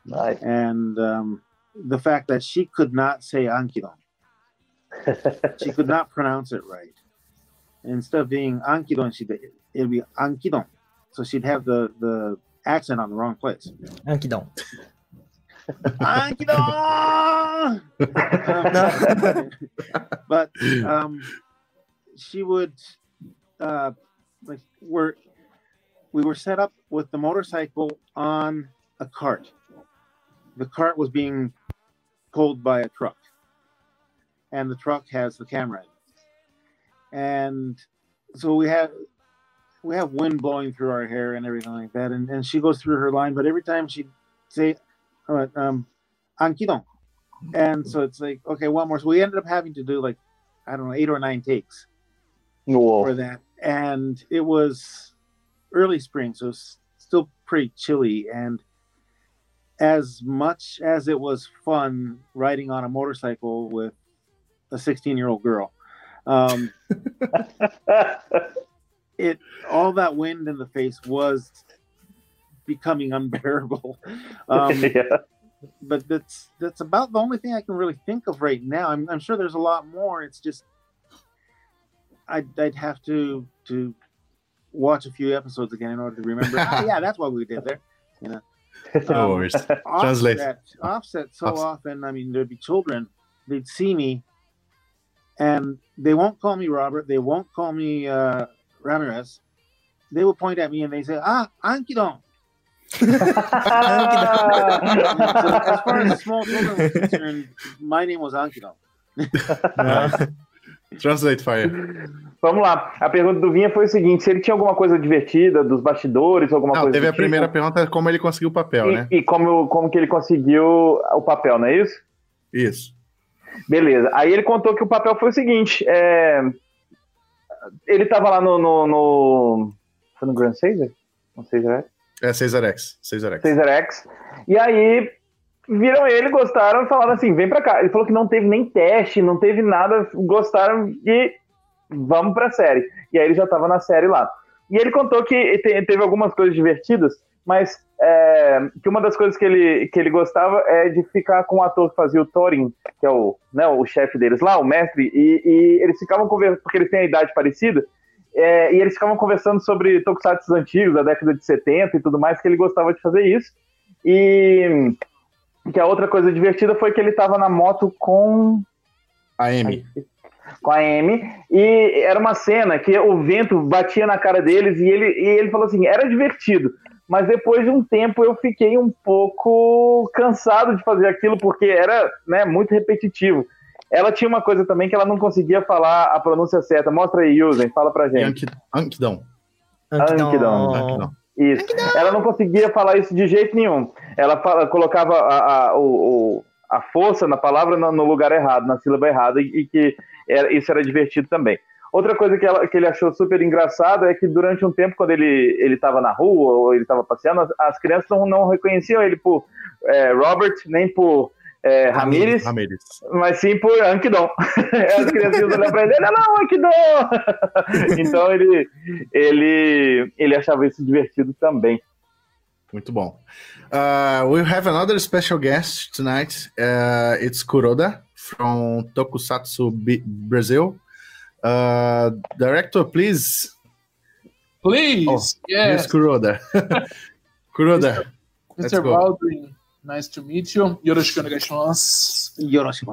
Speaker 4: Nice.
Speaker 3: and um, the fact that she could not say Ankydon. (laughs) She could not pronounce it right. Instead of being Ankydon, she'd it'd be Ankydon. So she'd have the the accent on the wrong place.
Speaker 2: Ankydon.
Speaker 3: Ankydon. Um, (laughs) (laughs) but um, she would uh, like we're we were set up with the motorcycle on a cart. The cart was being pulled by a truck, and the truck has the camera. And so we have we have wind blowing through our hair and everything like that. And, and she goes through her line, but every time she'd say, uh, um, Ankydon. And so it's like, okay, one more. So we ended up having to do like, I don't know, eight or nine takes for that. And it was early spring, so it's still pretty chilly. And as much as it was fun riding on a motorcycle with a 16 year old girl, um, (laughs) it all that wind in the face was becoming (laughs) unbearable. Um, (laughs)
Speaker 4: yeah.
Speaker 3: but that's that's about the only thing I can really think of right now. I'm, I'm sure there's a lot more. It's just I'd, I'd have to to watch a few episodes again in order to remember. "Ah, (laughs) yeah, that's what we did there. You know.
Speaker 1: No worries. Translate.
Speaker 3: offset, offset so
Speaker 1: Offset.
Speaker 3: often. I mean, there'd be children. They'd see me, and they won't call me Robert. They won't call me uh, Ramirez. They will point at me and they say, "Ah, Ankydon." So (laughs) (laughs) as far as small children were concerned, my name was Ankydon.
Speaker 1: Translate, Fire.
Speaker 4: Vamos lá. A pergunta do Vinha foi o seguinte: se ele tinha alguma coisa divertida dos bastidores, alguma
Speaker 1: Não,
Speaker 4: coisa
Speaker 1: teve a
Speaker 4: tipo,
Speaker 1: primeira pergunta, como ele conseguiu o papel,
Speaker 4: e,
Speaker 1: né?
Speaker 4: e como, como que ele conseguiu o papel, não é isso?
Speaker 1: Isso.
Speaker 4: Beleza. Aí ele contou que o papel foi o seguinte: é, ele tava lá no. no, no... Foi no Grand Caesar? No Caesar X?
Speaker 1: É Caesar X. Caesar X.
Speaker 4: Caesar X. E aí viram ele, gostaram e falaram assim: vem pra cá. Ele falou que não teve nem teste, não teve nada, gostaram e vamos pra série. E aí ele já tava na série lá. E ele contou que te- teve algumas coisas divertidas, mas é, que uma das coisas que ele, que ele gostava é de ficar com o ator que fazia o Thorin, que é o, né, o chefe deles lá, o mestre, e, e eles ficavam conversando, porque eles têm a idade parecida, é, e eles ficavam conversando sobre tokusatsu antigos, da década de 70 e tudo mais, que ele gostava de fazer isso. E que a outra coisa divertida foi que ele tava na moto com
Speaker 1: A Amy.
Speaker 4: com a Amy e era uma cena que o vento batia na cara deles e ele, e ele falou assim, era divertido, mas depois de um tempo eu fiquei um pouco cansado de fazer aquilo porque era né, muito repetitivo. Ela tinha uma coisa também que ela não conseguia falar a pronúncia certa. Mostra aí, Yuzen, fala pra gente.
Speaker 1: Anki- Ankidon.
Speaker 4: Ankidon. Isso. Ela não conseguia falar isso de jeito nenhum. Ela fala- colocava a, a, o, a força na palavra no, no lugar errado, na sílaba errada, e, e que era- isso era divertido também. Outra coisa que, ela- que ele achou super engraçado é que durante um tempo, quando ele ele estava na rua ou ele estava passeando, as, as crianças não, não reconheciam ele por é, Robert, nem por é, Ramírez,
Speaker 1: Ramírez.
Speaker 4: mas sim por Ankidon. (laughs) As crianças olham pra ele, ele, não, Ankidon! (laughs) então ele, ele, ele achava isso divertido também.
Speaker 1: Muito bom. Uh, we'll have another special guest tonight. Uh, it's Kuroda from Tokusatsu B- Brazil. Uh, director, please.
Speaker 7: Please,
Speaker 1: Oh,
Speaker 7: yes,
Speaker 1: Kuroda. (laughs) Kuroda, let's
Speaker 7: Mr.
Speaker 1: go.
Speaker 7: Baldwin, nice to meet you. Yoroshiku onegaishimasu.
Speaker 3: Yoroshiku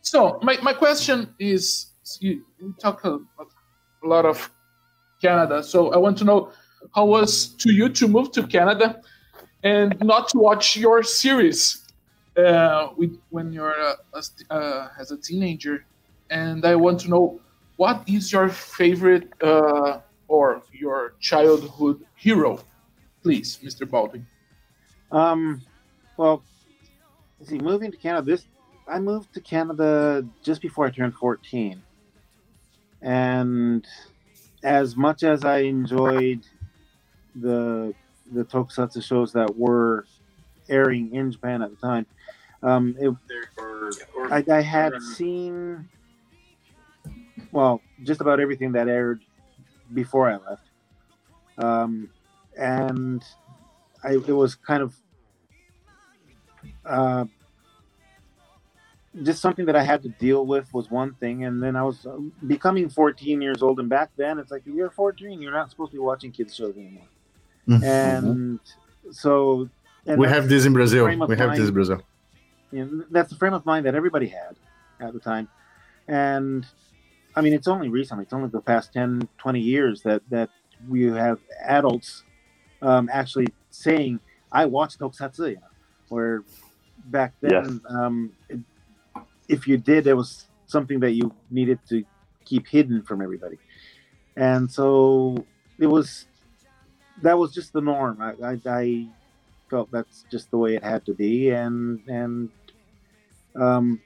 Speaker 7: So my, my question is, you, talk a, a lot of Canada, so I want to know how was to you to move to Canada and not to watch your series uh, with, when you're uh, as, uh, as a teenager, and I want to know what is your favorite uh, or your childhood hero, please, Mr. Baldwin.
Speaker 3: Um, well, see, moving to Canada, this I moved to Canada just before I turned 14. And as much as I enjoyed the the tokusatsu shows that were airing in Japan at the time, um, it, I, I had seen well just about everything that aired before I left, um, and I, it was kind of uh, just something that I had to deal with was one thing, and then I was uh, becoming 14 years old, and back then it's like you're 14, you're not supposed to be watching kids shows anymore, and so and
Speaker 1: we have this in Brazil. We have this in. Brazil.
Speaker 3: you know, that's the frame of mind that everybody had at the time and i mean it's only recently it's only the past 10 20 years that that we have adults um, actually saying i watch tokusatsu you know, where back then
Speaker 4: Yes.
Speaker 3: um, it, if you did it was something that you needed to keep hidden from everybody. And so it was that was just the norm. I, I, I felt that's just the way it had to be. And and um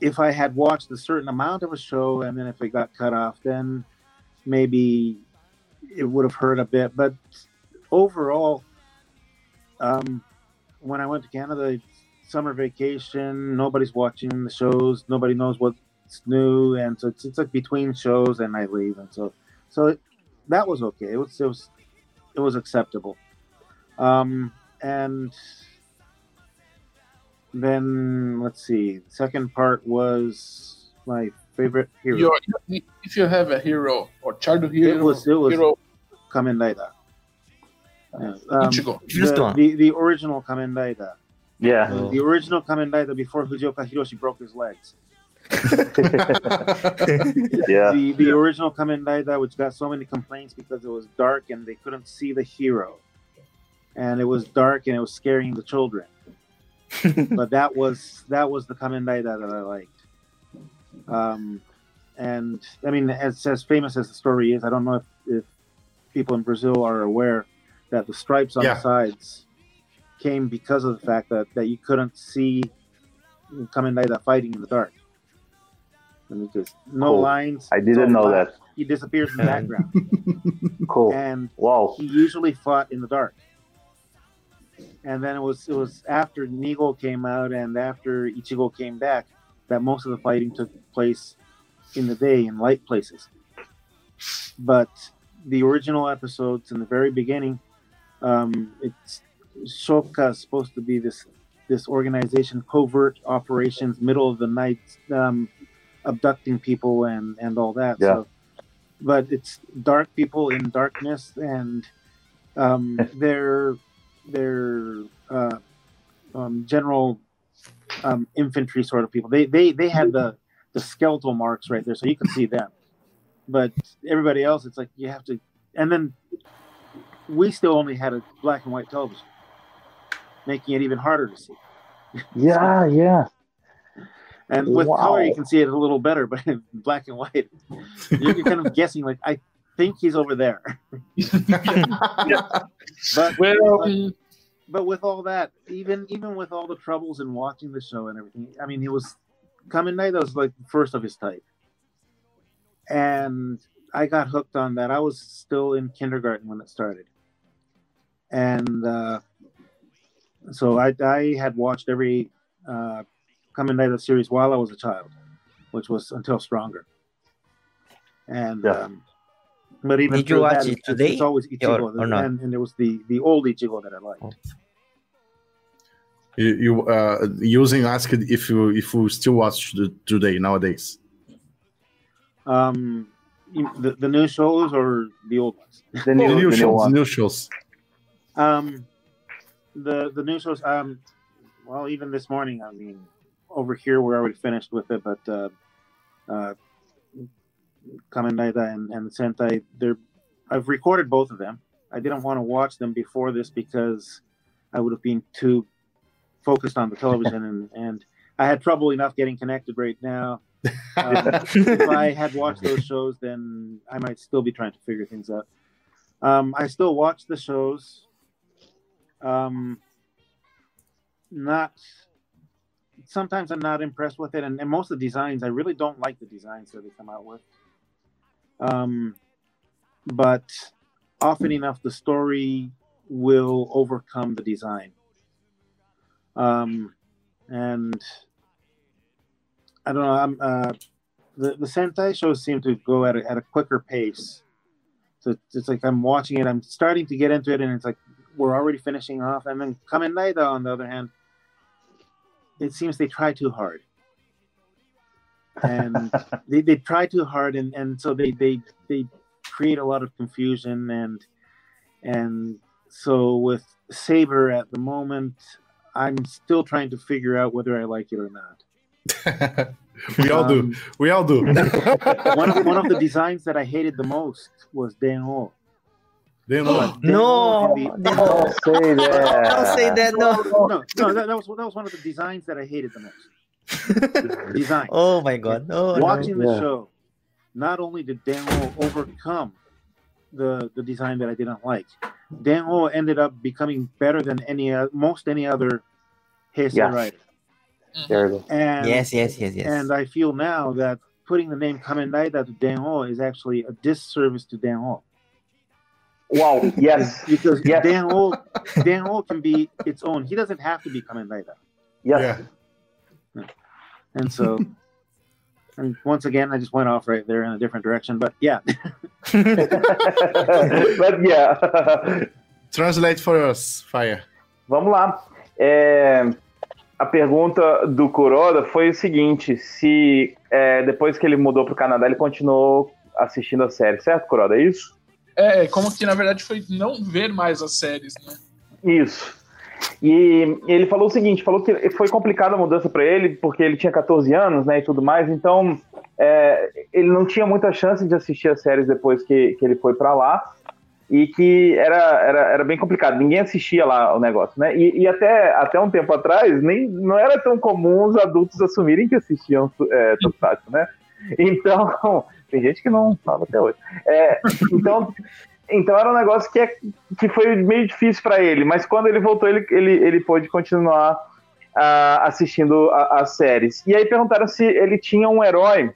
Speaker 3: if i had watched a certain amount of a show and then if it got cut off then maybe it would have hurt a bit. But overall um when i went to canada it's summer vacation nobody's watching the shows nobody knows what's new and so it's, it's like between shows and i leave and so so it, that was okay it was it was it was acceptable um, and then let's see. The second part was my favorite hero.
Speaker 7: Your, if you have a hero or childhood hero,
Speaker 3: it was it was
Speaker 7: hero
Speaker 3: Kamen Rider. Yeah, um,
Speaker 7: Ichigo.
Speaker 3: The, the, the original Kamen Rider.
Speaker 4: Yeah.
Speaker 3: The, the original Kamen Rider before Fujioka Hiroshi broke his legs. (laughs)
Speaker 4: Yeah.
Speaker 3: The the original Kamen Rider, which got so many complaints because it was dark and they couldn't see the hero, and it was dark and it was scaring the children. (laughs) but that was that was the Kamen Rider that I liked. Um, and I mean, as as famous as the story is, I don't know if, if people in Brazil are aware that the stripes on
Speaker 5: Yeah.
Speaker 3: the sides came because of the fact that, that you couldn't see Kamen Rider fighting in the dark. And because no
Speaker 4: Cool.
Speaker 3: lines.
Speaker 4: I didn't
Speaker 3: all
Speaker 4: know
Speaker 3: black.
Speaker 4: that.
Speaker 3: He disappears in the background, (laughs)
Speaker 4: Cool.
Speaker 3: and
Speaker 4: Wow.
Speaker 3: he usually fought in the dark. And then it was it was after Nigo came out and after Ichigo came back that most of the fighting took place in the day in light places. But the original episodes in the very beginning, um, it's Shocker is supposed to be this this organization, covert operations, middle of the night, um, abducting people and and all that.
Speaker 4: Yeah.
Speaker 3: So, but it's dark people in darkness, and um, (laughs) they're they're uh, um, general um, infantry sort of people. They they they had the the skeletal marks right there, so you can see them. But everybody else, it's like you have to, and then we still only had a black and white television, making it even harder to see.
Speaker 4: Yeah, yeah.
Speaker 3: And with
Speaker 4: Wow.
Speaker 3: color, you can see it a little better, but in black and white, you're, you're kind of guessing. Like I think he's over there, but
Speaker 7: Well,
Speaker 3: but, but with all that, even even with all the troubles in watching the show and everything, I mean, he was Kamen Rider was like the first of his type, and I got hooked on that. I was still in kindergarten when it started, and uh, so I I had watched every uh, Kamen Rider series while I was a child, which was until Stronger, and.
Speaker 4: Yeah.
Speaker 3: Um, but even
Speaker 2: Did you watch
Speaker 3: that,
Speaker 2: it
Speaker 3: it's-
Speaker 2: today
Speaker 3: It's always Ichigo,
Speaker 2: or- or not?
Speaker 3: and, and there was the the old Ichigo that I liked.
Speaker 2: Oh.
Speaker 5: You, you uh, using asked if you if you still watch the, today nowadays.
Speaker 3: Um, the, the new shows or the old ones?
Speaker 4: The
Speaker 5: The
Speaker 4: new,
Speaker 5: new (laughs)
Speaker 4: the new
Speaker 5: shows, the new shows.
Speaker 3: Um, the the new shows. Um, well, even this morning, I mean, over here we're already finished with it, but uh, uh, Kamen Rider and and Sentai, they're I've recorded both of them. I didn't want to watch them before this because I would have been too focused on the television, and (laughs) and I had trouble enough getting connected right now. (laughs) Um, if I had watched those shows, then I might still be trying to figure things out. Um, I still watch the shows. Um, not sometimes I'm not impressed with it, and, and most of the designs I really don't like the designs that they come out with. Um, but often enough, the story will overcome the design. Um, and I don't know. I'm uh, the the Sentai shows seem to go at a, at a quicker pace. So it's, it's like I'm watching it. I'm starting to get into it, and it's like we're already finishing off. And then Kamen Rider, on the other hand, it seems they try too hard, and (laughs) they, they try too hard, and, and so they, they they create a lot of confusion, and and so with Saber at the moment, I'm still trying to figure out whether I like it or not. (laughs)
Speaker 5: we all do.
Speaker 3: Um,
Speaker 5: We all do. (laughs)
Speaker 3: one of, one of the designs that I hated the most was Den-O.
Speaker 5: They know.
Speaker 3: But Den-O
Speaker 2: No,
Speaker 3: in the-
Speaker 4: Don't (laughs) say that.
Speaker 2: Don't say that. No.
Speaker 3: no, no, that, that was that was one of the designs that I hated the most. (laughs) Design.
Speaker 2: Oh my god. Oh, no.
Speaker 3: Watching the
Speaker 4: Yeah.
Speaker 3: show, not only did Den-O overcome the the design that I didn't like, Den-O ended up becoming better than any uh, most any other Heisei
Speaker 4: Yes.
Speaker 3: Rider.
Speaker 4: There you go.
Speaker 3: And
Speaker 2: Yes, yes, yes, yes.
Speaker 3: and I feel now that putting the name Kamen Rider to Den-O is actually a disservice to Den-O.
Speaker 4: Wow. (laughs) Yes.
Speaker 3: because
Speaker 4: Yes.
Speaker 3: Dan-O Dan-O can be its own. He doesn't have to be Kamen Rider.
Speaker 4: Yes.
Speaker 5: Yeah.
Speaker 3: And so, and once again, I just went off right there in a different direction. But yeah, (laughs)
Speaker 4: But yeah. (laughs)
Speaker 5: Translate for us, Fire.
Speaker 4: Vamos lá. É, a pergunta do Kuroda foi o seguinte: se é, depois que ele mudou para o Canadá, ele continuou assistindo a série, certo, Kuroda? É isso?
Speaker 7: É, como que na verdade foi não ver mais as séries, né?
Speaker 4: Isso. E ele falou o seguinte, falou que foi complicada a mudança para ele, porque ele tinha 14 anos, né, e tudo mais, então é, ele não tinha muita chance de assistir as séries depois que, que ele foi para lá, e que era, era, era bem complicado, ninguém assistia lá o negócio, né, e, e até, até um tempo atrás, nem, não era tão comum os adultos assumirem que assistiam é, Tokusatsu, né, então, tem gente que não fala até hoje, é, então então era um negócio que, é, que foi meio difícil para ele, mas quando ele voltou, ele, ele, ele pôde continuar uh, assistindo as séries. E aí perguntaram se ele tinha um herói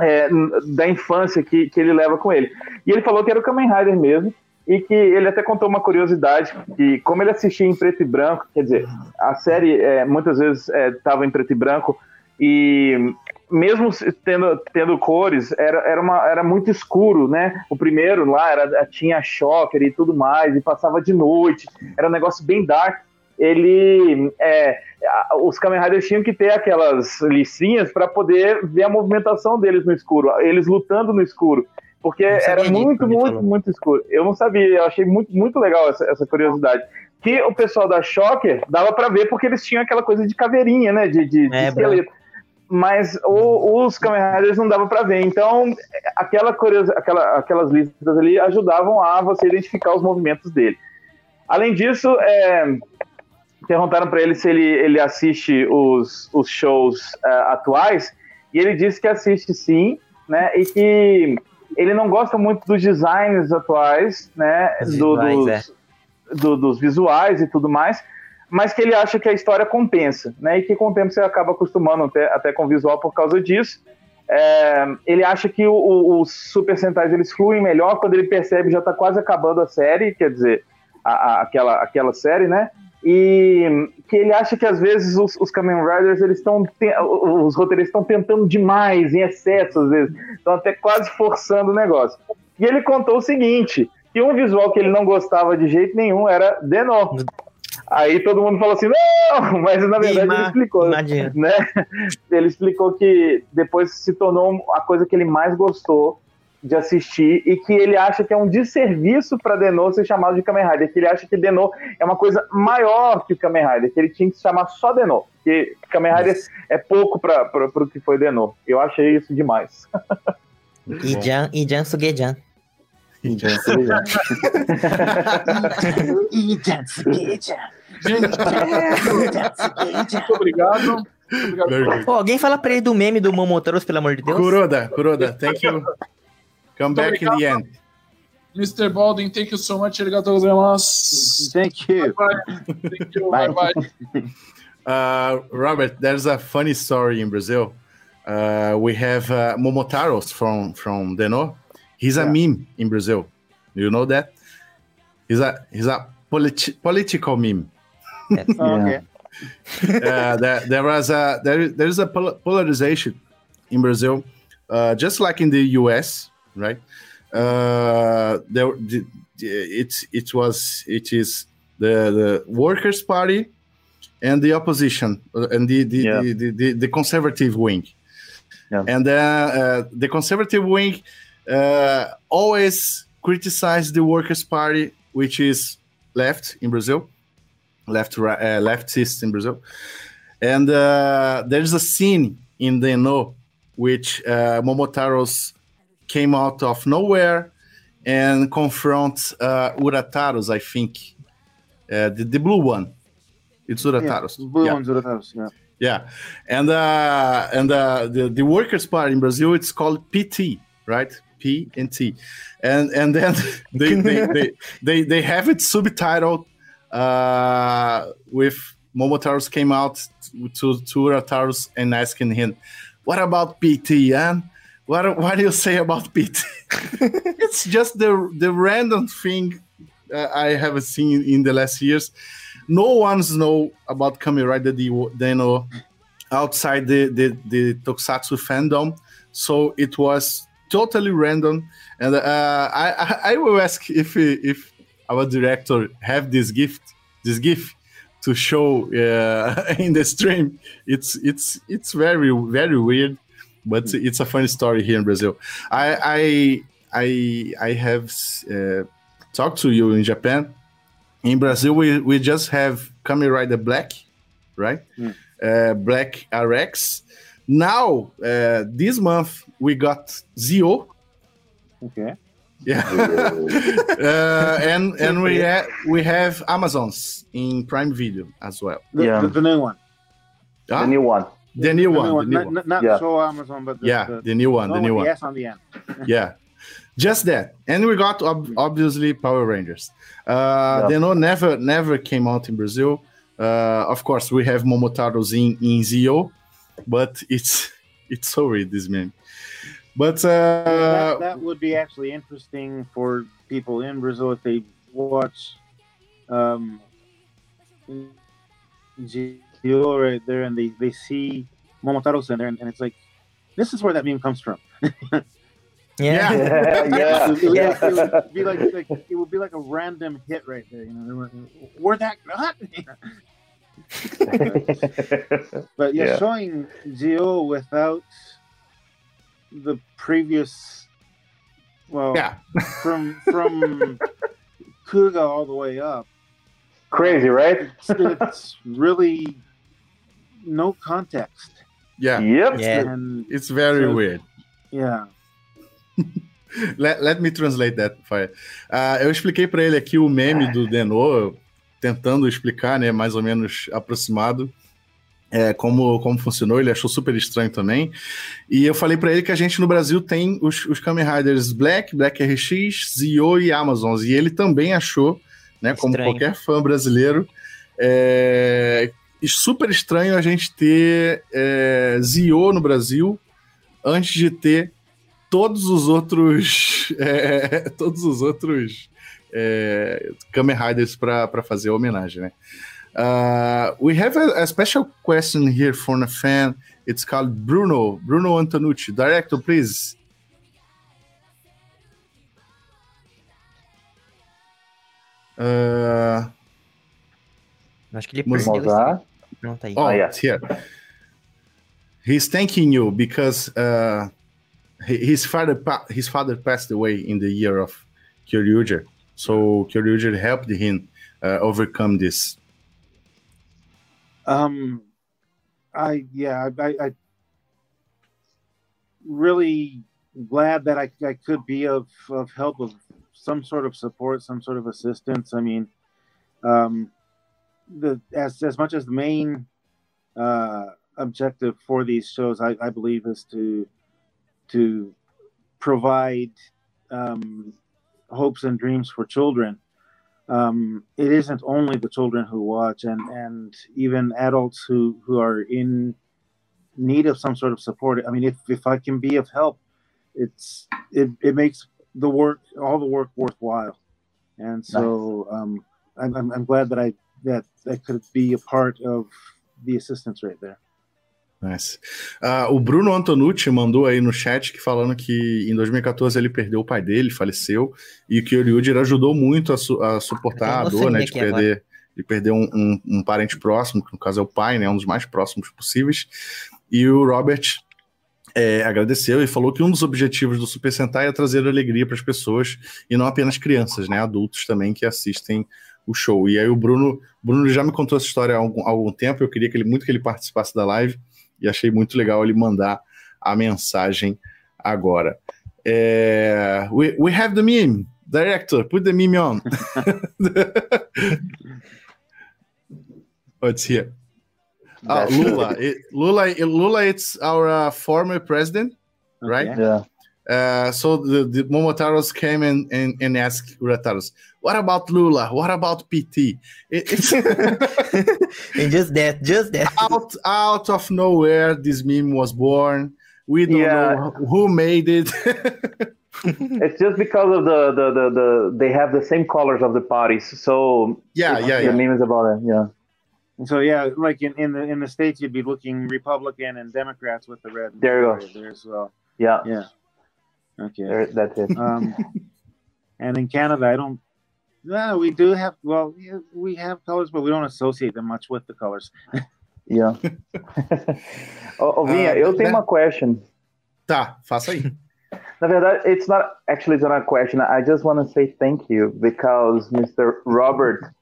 Speaker 4: é, da infância que, que ele leva com ele. E ele falou que era o Kamen Rider mesmo, e que ele até contou uma curiosidade, que como ele assistia em preto e branco, quer dizer, a série é, muitas vezes estava é, em preto e branco, e mesmo tendo, tendo cores, era, era, uma, era muito escuro, né? O primeiro lá era, tinha shocker e tudo mais, e passava de noite, era um negócio bem dark. Ele. É, os Kamen Riders tinham que ter aquelas listinhas para poder ver a movimentação deles no escuro, eles lutando no escuro. Porque era muito, muito, falou. muito escuro. Eu não sabia, eu achei muito, muito legal essa, essa curiosidade que o pessoal da Shocker dava para ver porque eles tinham aquela coisa de caveirinha, né? De, de, é, de esqueleto mas o, os Kamen Riders não dava para ver. Então, aquela aquela, aquelas listas ali ajudavam a você identificar os movimentos dele. Além disso, é, perguntaram para ele se ele, ele assiste os, os shows uh, atuais, e ele disse que assiste sim, né, e que ele não gosta muito dos designs atuais, né, do, dos, é. do, dos visuais e tudo mais, mas que ele acha que a história compensa, né? E que com o tempo você acaba acostumando até, até com o visual por causa disso. É, ele acha que os Super Sentais eles fluem melhor quando ele percebe já está quase acabando a série, quer dizer, a, a, aquela, aquela série, né? E que ele acha que às vezes os, os Kamen Riders eles estão os roteiristas estão tentando demais, em excesso às vezes, estão até quase forçando o negócio. E ele contou o seguinte, que um visual que ele não gostava de jeito nenhum era Denor. Aí todo mundo falou assim, não, (laughs) mas na verdade Ima, ele explicou, imagina. né? Ele explicou que depois se tornou a coisa que ele mais gostou de assistir e que ele acha que é um desserviço para Denô ser chamado de Kamen Rider, que ele acha que Denô é uma coisa maior que o Kamen Rider, que ele tinha que se chamar só Denô, que Kamen Rider é pouco para o que foi Denô. Eu achei isso demais.
Speaker 2: E Jan, e Jan Sugejan. (laughs) (laughs)
Speaker 7: Muito obrigado. obrigado.
Speaker 2: Oh, alguém fala pra ele do meme do Momotaros, pelo amor de Deus.
Speaker 1: Kuroda, Kuroda, thank you. Come back in the end.
Speaker 7: Mr. Baldwin, thank you so much. Arigatou gozaimasu.
Speaker 3: Thank you.
Speaker 7: Bye bye. Thank you. Bye bye.
Speaker 1: Uh, Robert, there's a funny story in Brazil. Uh, we have uh, Momotaros from from Deno. He's a yeah. meme in Brazil. You know that? He's a he's a politi- political meme. (laughs)
Speaker 3: okay.
Speaker 1: uh, there, there was a there, there is a polarization in Brazil, uh, just like in the U.S. Right? Uh, there, the, it it was it is the the Workers' Party and the opposition uh, and the the, yeah. the, the, the, the, conservative wing. Yeah. And uh, uh, the conservative wing uh, always criticize the Workers' Party, which is left in Brazil, left uh, leftist in Brazil. And uh, there's a scene in the No which uh, Momotaros came out of nowhere and confront uh, Urataros, I think, uh, the, the blue one. It's Urataros.
Speaker 3: Yeah, blue yeah. one's Urataros. Yeah.
Speaker 1: Yeah, and uh, and uh, the the Workers' Party in Brazil, it's called PT, right? P and T, and and then (laughs) they they, they, (laughs) they, they have it subtitled uh, with Momotaros came out to to Urataros and asking him, "What about PT, and what what do you say about PT?" (laughs) it's just the the random thing I have seen in the last years. No one's know about Kamen Rider Den-O outside the, the, the Tokusatsu fandom. So it was totally random. And uh, I, I will ask if if our director have this gift, this gift to show uh, (laughs) in the stream. It's it's it's very very weird, but it's a funny story here in Brazil. I I I I have uh, talked to you in Japan. In Brazil, we, we just have Kamen Rider Black, right?
Speaker 3: Mm.
Speaker 1: Uh, Black RX. Now, uh, this month, we got Zi-O.
Speaker 3: Okay.
Speaker 1: Yeah. (laughs) uh, and and we, ha- we have Amazons in Prime Video as well.
Speaker 3: The,
Speaker 4: Yeah.
Speaker 3: the, the new one.
Speaker 4: The
Speaker 1: Ah,
Speaker 4: new one.
Speaker 1: the new
Speaker 3: The
Speaker 1: one.
Speaker 3: new
Speaker 1: the new
Speaker 3: Not,
Speaker 1: one.
Speaker 3: not, not
Speaker 4: Yeah.
Speaker 3: show Amazon, but the,
Speaker 1: Yeah,
Speaker 3: the,
Speaker 1: the new one.
Speaker 3: the
Speaker 1: The new one.
Speaker 3: the S on the end. (laughs)
Speaker 1: yeah just that and we got ob- obviously power rangers uh
Speaker 4: Yeah.
Speaker 1: they know never never came out in brazil uh of course we have Momotaros in in Zi-O but it's (laughs) it's so weird this man but uh
Speaker 3: that, that would be actually interesting for people in Brazil if they watch um, Zi-O right there and they, they see Momotaro Center and, and it's like, this is where that meme comes from. (laughs)
Speaker 2: Yeah.
Speaker 4: yeah,
Speaker 3: it, would,
Speaker 4: yeah.
Speaker 3: it would be like, like it would be like a random hit right there. You know, where that not. (laughs) (laughs) But yeah,
Speaker 4: Yeah.
Speaker 3: showing Zi-O without the previous, well,
Speaker 1: yeah
Speaker 3: from from (laughs) Kuga all the way up,
Speaker 4: Crazy, right?
Speaker 3: it's, it's really no context.
Speaker 1: yeah
Speaker 4: Yep.
Speaker 2: Yeah.
Speaker 3: And
Speaker 1: it's very
Speaker 3: So-
Speaker 1: weird
Speaker 3: yeah, (laughs)
Speaker 1: let, let me translate that for you. Ah, eu expliquei para ele aqui o meme do Denô, tentando explicar, né, mais ou menos aproximado, é, como, como funcionou. Ele achou super estranho também. E eu falei para ele que a gente no Brasil tem os, os Kamen Riders Black, Black RX, Zio e Amazons. E ele também achou, né, como
Speaker 2: Estranho.
Speaker 1: qualquer fã brasileiro, é, super estranho a gente ter é, Zio no Brasil antes de ter todos os outros (laughs) é, todos os outros é, Kamen Riders para fazer a homenagem, né? Uh, we have a, a special question here from a fan. It's called Bruno Bruno Antonucci. Director, please. Uh,
Speaker 2: Acho que ele
Speaker 1: Vamos
Speaker 2: perdeu
Speaker 4: usar.
Speaker 2: Não, tá aí.
Speaker 1: Oh,
Speaker 4: Ah, yeah.
Speaker 1: it's here. He's thanking you because uh, his father pa- his father passed away in the year of Kyoryuger. So Kyoryuger helped him uh, overcome this.
Speaker 3: Um, I yeah, I, I, really glad that I, I could be of, of help of some sort of support, some sort of assistance. I mean, um, the as as much as the main uh, objective for these shows, I, I believe, is to to provide um, hopes and dreams for children. Um, it isn't only the children who watch, and and even adults who who are in need of some sort of support. I mean, if if I can be of help, it's it, it makes the work all the work worthwhile. And so um, I'm, I'm I'm glad that I that I could be a part of the assistance right there.
Speaker 1: Nice. Ah, o Bruno Antonucci mandou aí no chat que falando que em 2014 ele perdeu o pai dele, faleceu, e que o Ryudir ajudou muito a, su- a suportar a dor, né,
Speaker 2: leucemia
Speaker 1: de
Speaker 2: aqui
Speaker 1: perder, de perder um, um- um parente próximo, que no caso é o pai, né, um dos mais próximos possíveis. E o Robert é, agradeceu e falou que um dos objetivos do Super Sentai é trazer alegria para as pessoas e não apenas crianças, né, adultos também que assistem o show. E aí o Bruno, Bruno já me contou essa história há algum, há algum tempo, eu queria que ele, muito que ele participasse da live e achei muito legal ele mandar a mensagem agora. É, we, we have the meme. Director, put the meme on. (laughs) oh, it's here. Ah, Lula. It, Lula. Lula. It's our uh, former president, right?
Speaker 3: Okay.
Speaker 4: Yeah.
Speaker 1: Uh, so the, the Momotaros came and, and, and asked Urataros, what about Lula? What about PT? It, it's (laughs)
Speaker 2: And just that, just that.
Speaker 1: out out of nowhere. This meme was born. We don't
Speaker 4: Yeah.
Speaker 1: know who made it. (laughs)
Speaker 4: It's just because of the, the, the, the they have the same colors of the parties. So
Speaker 1: yeah, yeah,
Speaker 4: the
Speaker 1: yeah.
Speaker 4: meme is about it. Yeah.
Speaker 3: So yeah, like in, in the in the states, you'd be looking Republican and Democrats with the red.
Speaker 4: There you go.
Speaker 3: there as well.
Speaker 4: Yeah.
Speaker 3: Yeah. Okay.
Speaker 4: There, that's it.
Speaker 3: Um, (laughs) and in Canada, I don't. No, we do have. Well, we have colors, but we don't associate them much with the colors.
Speaker 4: Yeah. Ô, ô, Vinha,
Speaker 1: Ah,
Speaker 4: eu tenho
Speaker 1: né?
Speaker 4: uma question.
Speaker 1: Tá, faça aí.
Speaker 4: Na verdade, it's not actually it's not a question. I just want to say thank you because Mr. Robert,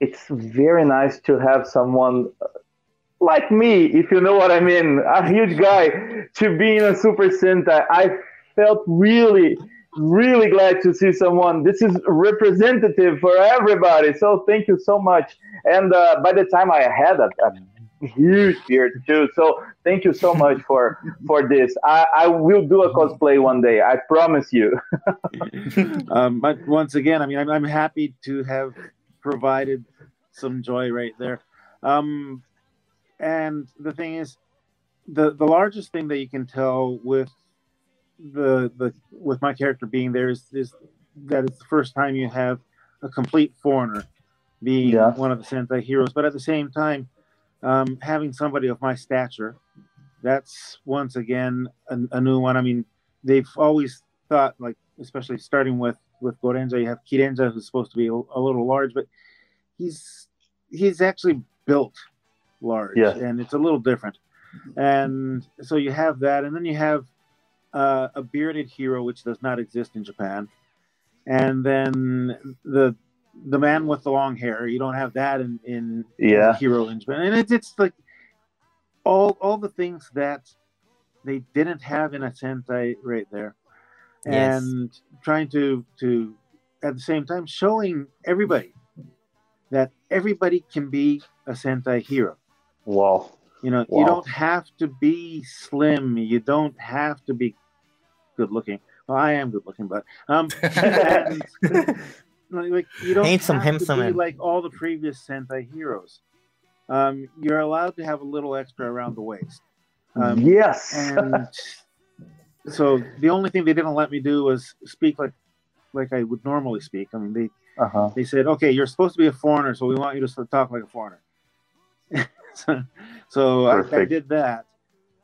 Speaker 4: it's very nice to have someone like me, if you know what I mean, a huge guy, to be in a Super Sentai. I felt really, really glad to see someone. This is representative for everybody. So thank you so much. And uh, by the time I had a, a huge beard too. So thank you so much for for this. I, I will do a cosplay one day. I promise you. (laughs)
Speaker 3: um, but once again, I mean, I'm, I'm happy to have provided some joy right there. Um, and the thing is, the the largest thing that you can tell with the the with my character being there is is that it's the first time you have a complete foreigner being
Speaker 4: Yeah.
Speaker 3: one of the Sentai heroes, but at the same time, um, having somebody of my stature, that's once again a, a new one. I mean, they've always thought like, especially starting with with Gorenger, you have Kirenger who's supposed to be a, a little large, but he's he's actually built large,
Speaker 4: Yeah.
Speaker 3: and it's a little different. And so you have that, and then you have uh, a bearded hero, which does not exist in Japan, and then the the man with the long hair. You don't have that in in
Speaker 4: Yeah.
Speaker 3: hero in Japan, and it's it's like all all the things that they didn't have in a Sentai right there,
Speaker 2: Yes.
Speaker 3: and trying to to at the same time showing everybody that everybody can be a Sentai hero.
Speaker 4: wow.
Speaker 3: You know,
Speaker 4: Wow.
Speaker 3: you don't have to be slim. You don't have to be good looking. Well, I am good looking, but um, (laughs) and, like you don't
Speaker 2: Handsome,
Speaker 3: have
Speaker 2: handsome
Speaker 3: to be
Speaker 2: man.
Speaker 3: like all the previous Sentai heroes. Um, you're allowed to have a little extra around the waist. Um,
Speaker 4: yes.
Speaker 3: and (laughs) so the only thing they didn't let me do was speak like like I would normally speak. I mean, they
Speaker 4: uh-huh.
Speaker 3: they said, okay, you're supposed to be a foreigner, so we want you to talk like a foreigner. So (laughs) so I, I did that.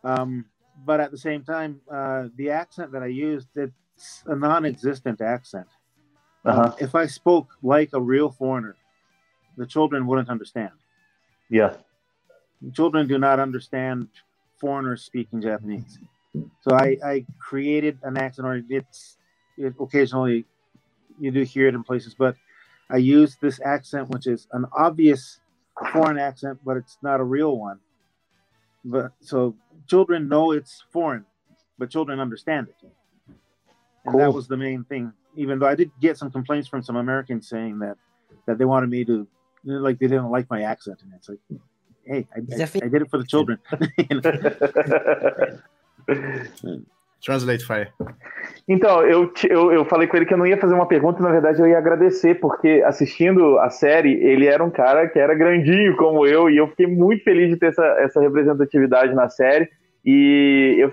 Speaker 3: Um, but at the same time, uh, the accent that I used, it's a non existent accent. Um,
Speaker 4: Uh-huh.
Speaker 3: if I spoke like a real foreigner, the children wouldn't understand.
Speaker 4: Yeah.
Speaker 3: Children do not understand foreigners speaking Japanese. So I, I created an accent, or it's it, occasionally you do hear it in places, but I use this accent, which is an obvious foreign accent, but it's not a real one. But so children know it's foreign, but children understand it. And that was the main thing. Even though I did get some complaints from some Americans saying that that they wanted me to like they didn't like my accent, and it's like, hey, I, I, I did it for the children. (laughs) (laughs) (laughs)
Speaker 1: Translate Fire.
Speaker 4: Então, eu, eu, eu falei com ele que eu não ia fazer uma pergunta, na verdade eu ia agradecer, porque assistindo a série, ele era um cara que era grandinho como eu, e eu fiquei muito feliz de ter essa, essa representatividade na série. E eu-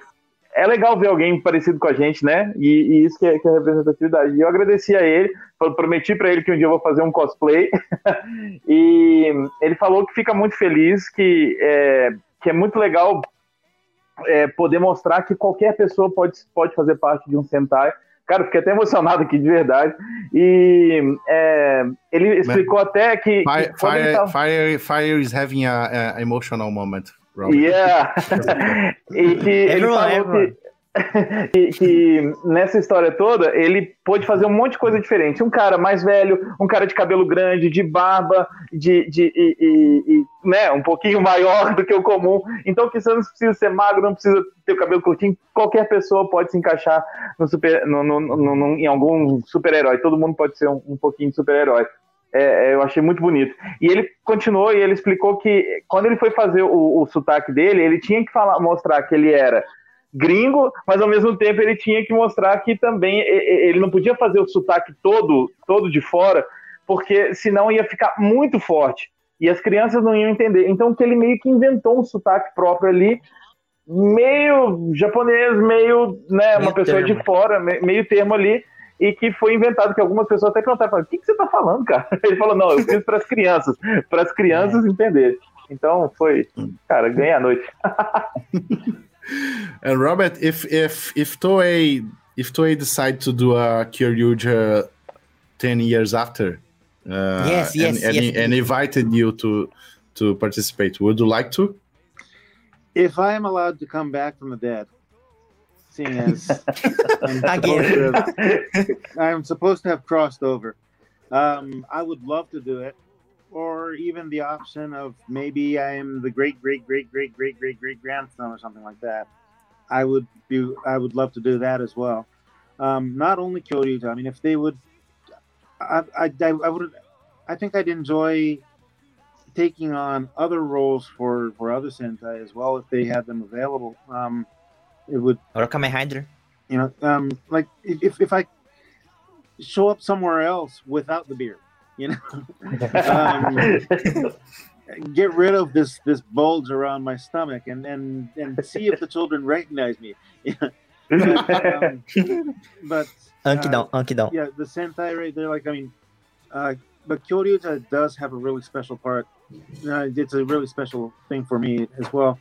Speaker 4: é legal ver alguém parecido com a gente, né? E, e isso que é, que é representatividade. E eu agradeci a ele, prometi para ele que um dia eu vou fazer um cosplay. (laughs) e ele falou que fica muito feliz, que é, que é muito legal é, poder mostrar que qualquer pessoa pode, pode fazer parte de um Sentai. Cara, eu fiquei até emocionado aqui, de verdade. E é, ele explicou até que. que
Speaker 1: Fire,
Speaker 4: ele
Speaker 1: Fire,
Speaker 4: tava-
Speaker 1: Fire, Fire is having a, a emotional moment. Robert.
Speaker 4: Yeah. (laughs) e que ele falou
Speaker 2: everyone.
Speaker 4: que, que, (laughs) que nessa história toda ele pôde fazer um monte de coisa diferente. Um cara mais velho, um cara de cabelo grande, de barba, de, de e, e- e, né, um pouquinho maior do que o comum. Então que você não precisa ser magro, não precisa ter o cabelo curtinho. Qualquer pessoa pode se encaixar no super, no, no- no- em algum super-herói. Todo mundo pode ser um, um pouquinho de super-herói. É, é, eu achei muito bonito. E ele continuou e ele explicou que quando ele foi fazer o, o sotaque dele, ele tinha que falar, mostrar que ele era gringo, mas ao mesmo tempo ele tinha que mostrar que também ele não podia fazer o sotaque todo, todo de fora, porque senão ia ficar muito forte e as crianças não iam entender. Então que ele meio que inventou um sotaque próprio ali, meio japonês, meio, né, uma
Speaker 2: Meio
Speaker 4: pessoa de
Speaker 2: termo.
Speaker 4: fora, me- meio termo ali, e que foi inventado, que algumas pessoas até perguntaram, o que, que você está falando, cara? (laughs) Ele falou, não, eu fiz para as crianças, para as crianças entenderem. Então foi, cara, ganha a noite. (laughs)
Speaker 1: And Robert, if if if Toei if Toei decide to do a Kyoryuger ten years after, uh,
Speaker 2: Yes, yes,
Speaker 1: and, and,
Speaker 2: yes.
Speaker 1: and invited you to to participate, would you like to?
Speaker 3: if I am allowed to come back from the dead, seeing as (laughs) I'm supposed, to, I'm supposed to have crossed over. Um, I would love to do it, or even the option of maybe I am the great great great great great great great grandson or something like that. I would be I would love to do that as well. Um, not only Kyoryuger, I mean, if they would, I I, I, I would I think I'd enjoy taking on other roles for for other Sentai as well if they had them available. Um, it would
Speaker 2: Or Kamen Rider.
Speaker 3: you know um like if if i show up somewhere else without the beard you know? (laughs) Um, get rid of this this bulge around my stomach and and and see if the children recognize me. But, (laughs) um, but
Speaker 2: Ankydon, Ankydon.
Speaker 3: yeah the sentai right they're like i mean uh but Kyoryuger does have a really special part. Uh, it's a really special thing for me as well.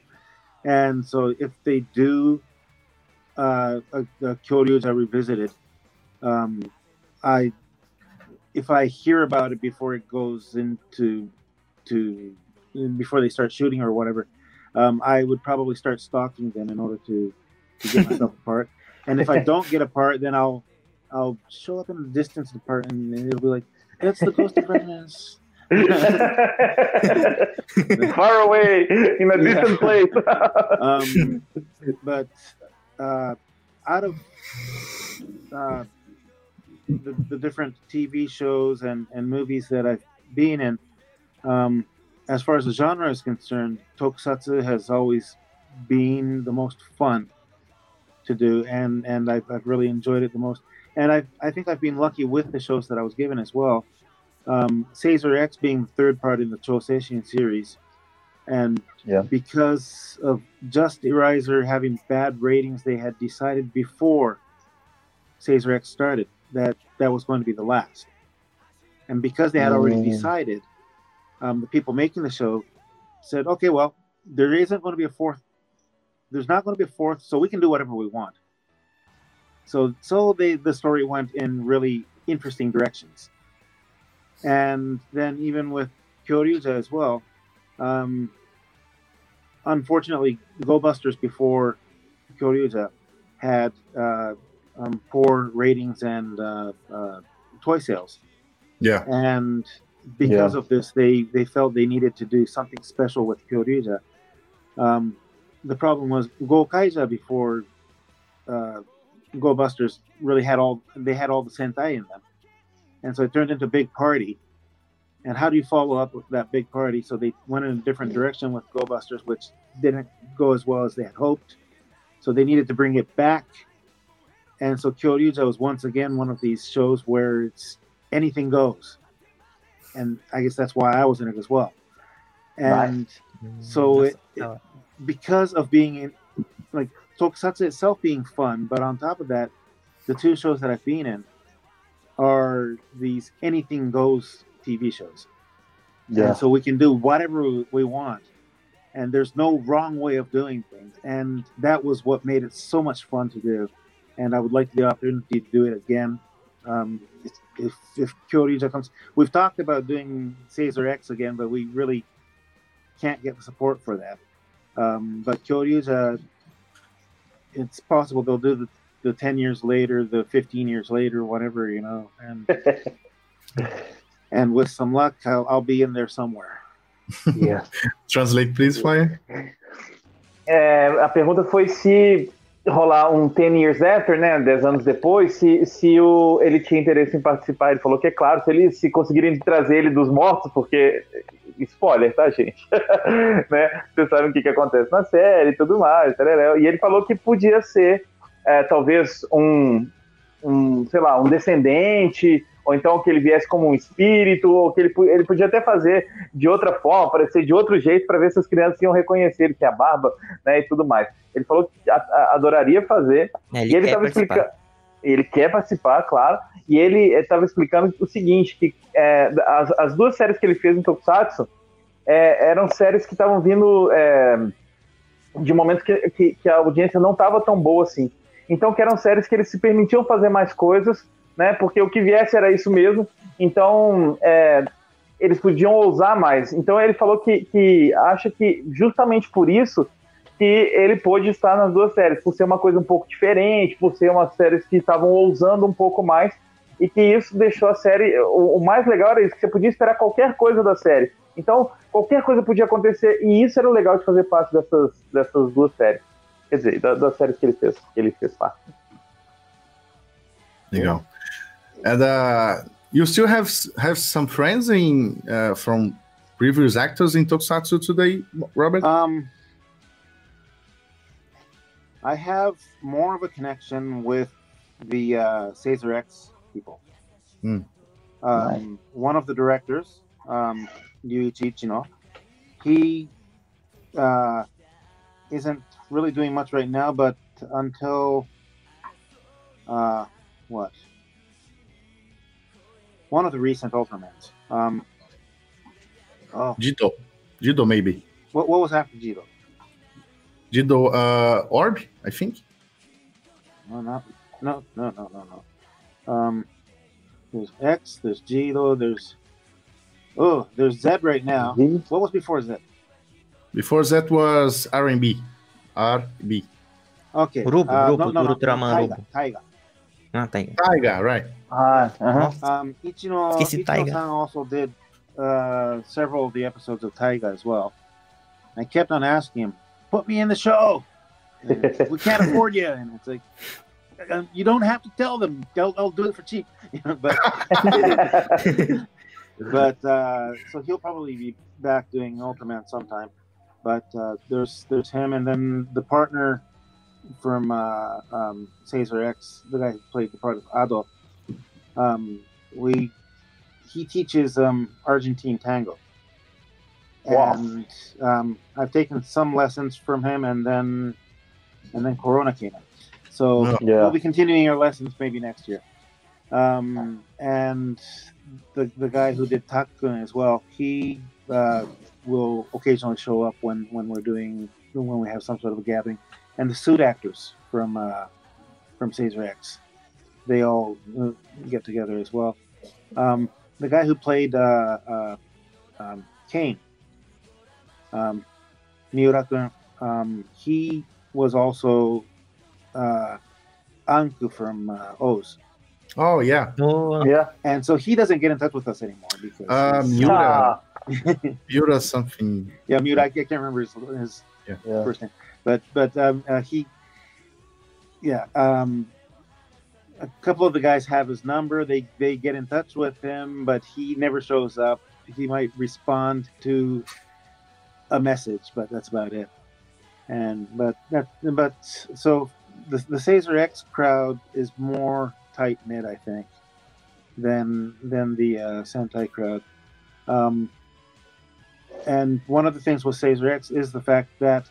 Speaker 3: And so if they do uh, a, a Kyoryuger revisited, um, I if I hear about it before it goes into to before they start shooting or whatever, um, I would probably start stalking them in order to to get myself (laughs) a part. And if I don't get a part, then I'll I'll show up in the distance of the part, and it'll be like "That's the Ghost of Redness. (laughs)
Speaker 4: Far away in a distant place. (laughs)
Speaker 3: um, but uh, out of uh, the, the different TV shows and, and movies that I've been in, um, as far as the genre is concerned, tokusatsu has always been the most fun to do, and and I've, I've really enjoyed it the most. And I I think I've been lucky with the shows that I was given as well. Um, Sazer-X being the third part in the Chouseishin series, and
Speaker 4: Yeah.
Speaker 3: because of Justiriser having bad ratings, they had decided before Sazer-X started that that was going to be the last. And because they had already
Speaker 4: Mm.
Speaker 3: decided, um, the people making the show said, "Okay, well, there isn't going to be a fourth. There's not going to be a fourth, so we can do whatever we want." So, so they the story went in really interesting directions. And then even with Kyoryuger as well, um, unfortunately, Go Busters before Kyoryuger had uh, um, poor ratings and uh, uh, toy sales,
Speaker 5: Yeah.
Speaker 3: and because
Speaker 4: Yeah.
Speaker 3: of this, they they felt they needed to do something special with Kyoryuger. Um, the problem was Gokaiger before uh, Go Busters really had all they had all the Sentai in them, and so it turned into a big party. And how do you follow up with that big party? So they went in a different direction with Go Busters, which didn't go as well as they had hoped. So they needed to bring it back. And so Kyoryuger was once again one of these shows where it's anything goes. And I guess that's why I was in it as well. And mm, so it, it- because of being in like Tokusatsu itself being fun, but on top of that, the two shows that I've been in are these anything goes TV shows.
Speaker 4: yeah.
Speaker 3: And so we can do whatever we- we want. And there's no wrong way of doing things. And that was what made it so much fun to do. And I would like the opportunity to do it again. Um, if, if, if Kyoryuger comes, we've talked about doing Sazer-X again, but we really can't get the support for that. Um, but Kyoryuger, it's possible they'll do the, the 10 years later, the 15 years later, whatever, you know. And (laughs) and with some luck, I'll, I'll be in there somewhere.
Speaker 4: Yeah. (laughs)
Speaker 5: Translate, please, Fire.
Speaker 4: É, a pergunta foi se rolar um 10 years after, né, 10 anos depois, se, se o, ele tinha interesse em participar. Ele falou que é claro, se eles se conseguirem trazer ele dos mortos, porque spoiler, tá, gente? (laughs) né? Vocês sabem o que, que acontece na série e tudo mais, tarará. e ele falou que podia ser é, talvez um, um, sei lá, um descendente, ou então que ele viesse como um espírito, ou que ele, ele podia até fazer de outra forma, aparecer de outro jeito, para ver se as crianças iam reconhecer ele, que é a barba, né, e tudo mais. Ele falou que a- a- adoraria fazer,
Speaker 2: É,
Speaker 4: e ele estava explicando. Ele quer participar, claro. E ele estava explicando o seguinte: que é, as, as duas séries que ele fez em Tokusatsu é, eram séries que estavam vindo é, de momentos que, que, que a audiência não estava tão boa assim. Então, que eram séries que eles se permitiam fazer mais coisas, né? Porque o que viesse era isso mesmo. Então, é, eles podiam ousar mais. Então, ele falou que, que acha que justamente por isso que ele pôde estar nas duas séries, por ser uma coisa um pouco diferente, por ser umas séries que estavam ousando um pouco mais, e que isso deixou a série. O, o, mais legal era isso, que você podia esperar qualquer coisa da série. Então, qualquer coisa podia acontecer, e isso era o legal de fazer parte dessas, dessas duas séries. Quer dizer, da, das séries que ele fez, que ele fez parte.
Speaker 1: Legal. And uh, you still have have some friends in uh, from previous actors in Tokusatsu today, Robert?
Speaker 3: Um, I have more of a connection with the uh, Sazer-X people.
Speaker 1: Hmm.
Speaker 3: Um, One of the directors, um, Yuichi Ichino, he uh, isn't really doing much right now, but until uh, what? One of the recent Ultramans. Um, oh,
Speaker 1: Geed. Geed, maybe.
Speaker 3: what, what was after Geed?
Speaker 1: Geed uh, Orb, I think.
Speaker 3: No, not no, no, no, no, no. Um, there's X, there's Geed, there's oh, there's Zed right now.
Speaker 4: Z?
Speaker 3: What was before Zed?
Speaker 1: Before that was R&B. RB.
Speaker 3: Okay.
Speaker 2: Grupo,
Speaker 3: uh,
Speaker 2: grupo,
Speaker 3: no, no, no,
Speaker 2: Ultraman
Speaker 3: Taiga,
Speaker 2: Grupo.
Speaker 3: Taiga.
Speaker 2: Ah, tá aí.
Speaker 1: Taiga, right.
Speaker 4: Ah, aham.
Speaker 3: Um, Ichino,
Speaker 2: Esqueci Taiga.
Speaker 3: Ichino-san also did uh, several of the episodes of Taiga as well. I kept on asking him, "Put me in the show. We can't (laughs) afford you." And it's like, um, you don't have to tell them. They'll, they'll do it for cheap. (laughs) You know, but (laughs) but uh, so he'll probably be back doing Ultraman sometime. But uh, there's there's him, and then the partner from uh, um, Sazer-X, the guy who played the part of Ado. Um, we he teaches um, Argentine tango,
Speaker 4: Wow.
Speaker 3: and um, I've taken some lessons from him, and then and then Corona came in, so
Speaker 1: Yeah.
Speaker 4: Yeah.
Speaker 3: we'll be continuing our lessons maybe next year. Um, and the the guy who did Takun as well, he uh, will occasionally show up when when we're doing when we have some sort of a gathering. And the suit actors from uh, from Sazer-X, they all uh, get together as well. Um, the guy who played uh, uh, um, Kane, um, Miura-kun, um, he was also uh, Ankh from uh, OOO.
Speaker 1: Oh, yeah.
Speaker 2: Oh,
Speaker 4: Yeah.
Speaker 3: And so he doesn't get in touch with us anymore because he's-
Speaker 1: Miura.
Speaker 4: Ah, (laughs)
Speaker 1: Miura something.
Speaker 3: yeah, Miura. I can't remember his, his
Speaker 4: yeah.
Speaker 3: first name, but but um, uh, he, yeah, um, a couple of the guys have his number. They they get in touch with him, but he never shows up. He might respond to a message, but that's about it. And but that but so the the Sazer-X crowd is more tight knit, I think, than than the uh, Sentai crowd. Um, and one of the things with Sazer-X is the fact that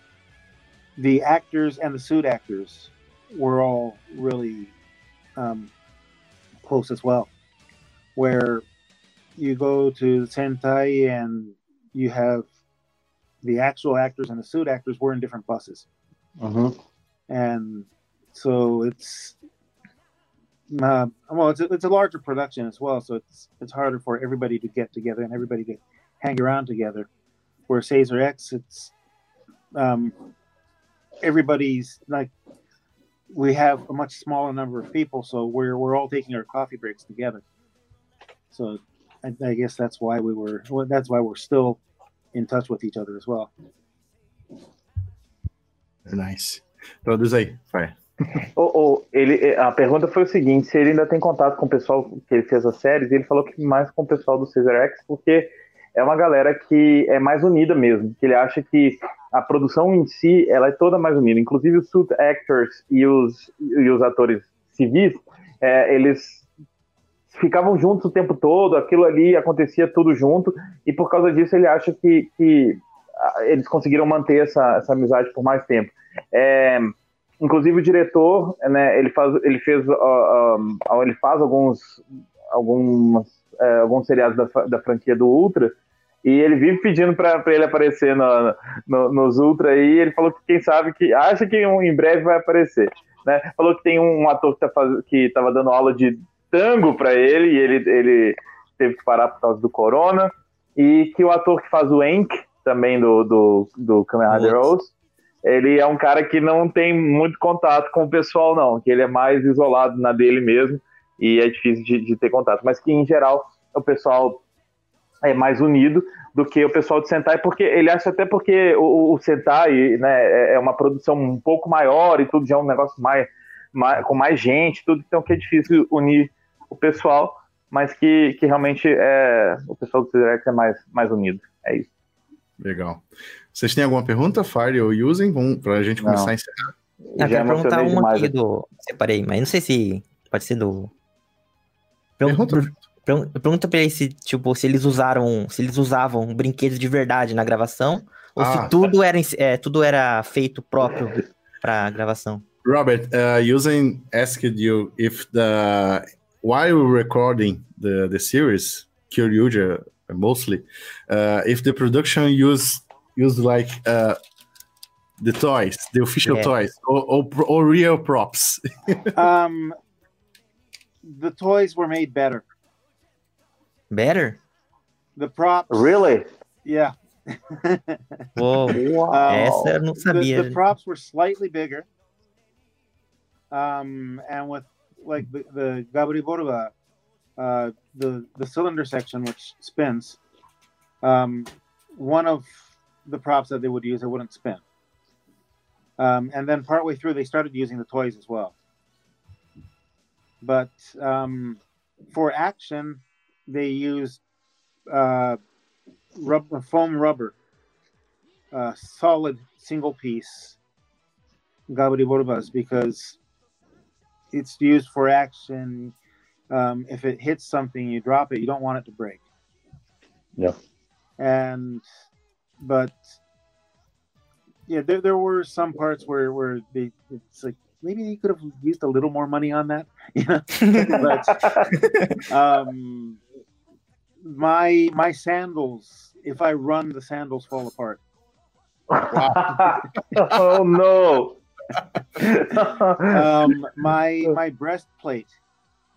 Speaker 3: the actors and the suit actors were all really um, close as well. Where you go to the Sentai and you have the actual actors and the suit actors were in different buses,
Speaker 4: Mhm.
Speaker 3: and so it's uh, well, it's a, it's a larger production as well, so it's it's harder for everybody to get together and everybody to hang around together. Where Sazer-X, it's um, everybody's like we have a much smaller number of people, so we're we're all taking our coffee breaks together. So I, I guess that's why we were well, that's why we're still in touch with each other as well.
Speaker 1: Nice. Traduz aí, vai.
Speaker 4: Ô, ô, ele, a pergunta foi o seguinte: se ele ainda tem contato com o pessoal que ele fez as séries, ele falou que mais com o pessoal do Caesar X, porque é uma galera que é mais unida mesmo, que ele acha que a produção em si ela é toda mais unida, inclusive os suit actors e os, e os atores civis, é, eles ficavam juntos o tempo todo, aquilo ali acontecia tudo junto, e por causa disso ele acha que, que eles conseguiram manter essa, essa amizade por mais tempo. É, inclusive o diretor, né, ele faz, ele fez, ó, ó, ele faz alguns, algumas, é, alguns seriados da, da franquia do Ultra. E ele vive pedindo para ele aparecer no, no- nos Ultra aí. Ele falou que quem sabe que acha que um- em breve vai aparecer. Né? Falou que tem um ator que, tá faz, que estava dando aula de tango para ele e ele, ele teve que parar por causa do corona. E que o ator que faz o Enk, também do, do, do Kamen Rider. Rose, ele é um cara que não tem muito contato com o pessoal, não, que ele é mais isolado na dele mesmo e é difícil de, de ter contato, mas que em geral o pessoal é mais unido do que o pessoal de Sentai, porque ele acha até porque o, o Sentai né, é, é uma produção um pouco maior e tudo já é um negócio mais, mais com mais gente, tudo então que é difícil unir o pessoal, mas que, que realmente é, o pessoal do Direct é mais, mais unido. É isso.
Speaker 5: Legal. Vocês têm alguma pergunta, Fire ou Using? Vamos para a gente começar
Speaker 4: Não.
Speaker 5: a encerrar.
Speaker 4: Já
Speaker 2: quero perguntar uma
Speaker 4: demais
Speaker 2: aqui do. Separei, mas não sei se pode ser do.
Speaker 5: Pergunta.
Speaker 2: Pergun- Pergunta pra eles se, tipo, se eles usaram. Se eles usavam brinquedos de verdade na gravação. Ou
Speaker 5: Ah,
Speaker 2: se tudo era, em- é, tudo era feito próprio pra gravação.
Speaker 5: Robert, uh, Using asked you if the while recording the the series, Kyoryuja mostly, uh, if the production used used like uh, the toys, the official
Speaker 2: Yeah.
Speaker 5: toys, or, or, or real props. (laughs)
Speaker 3: Um, the toys were made better.
Speaker 2: Better?
Speaker 3: The props.
Speaker 4: Really?
Speaker 3: Yeah.
Speaker 2: Uou, (laughs)
Speaker 3: Um,
Speaker 2: essa eu não
Speaker 3: the,
Speaker 2: sabia.
Speaker 3: the props were slightly bigger. Um, and with like the, the Gaburevolver, uh, the, the cylinder section, which spins, um, one of the props that they would use, it wouldn't spin. Um, and then partway through, they started using the toys as well. But um, for action, they used uh, rubber, foam rubber uh, solid single piece Gaburevolvers because it's used for action. Um, if it hits something, you drop it, you don't want it to break.
Speaker 4: Yeah.
Speaker 3: And, but yeah, there, there were some parts where, where they, it's like, maybe he could have used a little more money on that. (laughs) You know? (laughs) but um, my my sandals, if I run, the sandals fall apart. (laughs)
Speaker 4: oh no.
Speaker 3: um, my my breastplate,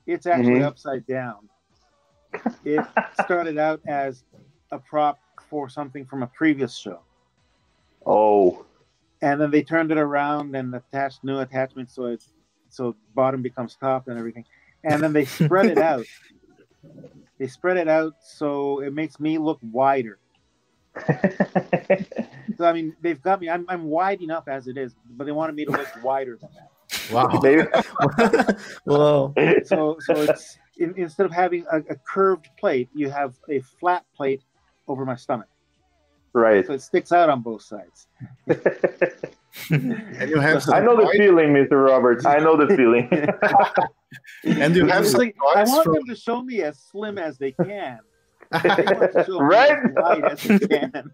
Speaker 3: it's actually
Speaker 4: Mhm.
Speaker 3: upside down. It started out as a prop for something from a previous show,
Speaker 4: oh.
Speaker 3: And then they turned it around and attached new attachments, so it's so bottom becomes top and everything, and then they spread it out. (laughs) They spread it out so it makes me look wider. (laughs) So I mean, they've got me. I'm I'm wide enough as it is, but they wanted me to look wider than that.
Speaker 5: Wow. (laughs)
Speaker 4: Maybe-
Speaker 2: Uou.
Speaker 3: so so it's in, instead of having a, a curved plate, you have a flat plate over my stomach,
Speaker 4: right.
Speaker 3: so it sticks out on both sides. (laughs)
Speaker 5: And you have some
Speaker 4: I know the
Speaker 5: toys-
Speaker 4: feeling, Mr. Roberts. I know the feeling. (laughs)
Speaker 5: and you have
Speaker 3: It's
Speaker 5: some
Speaker 3: like, I want
Speaker 5: from
Speaker 3: them to show me as slim as they can. (laughs) They want to show me
Speaker 4: Right?
Speaker 3: as wide as can.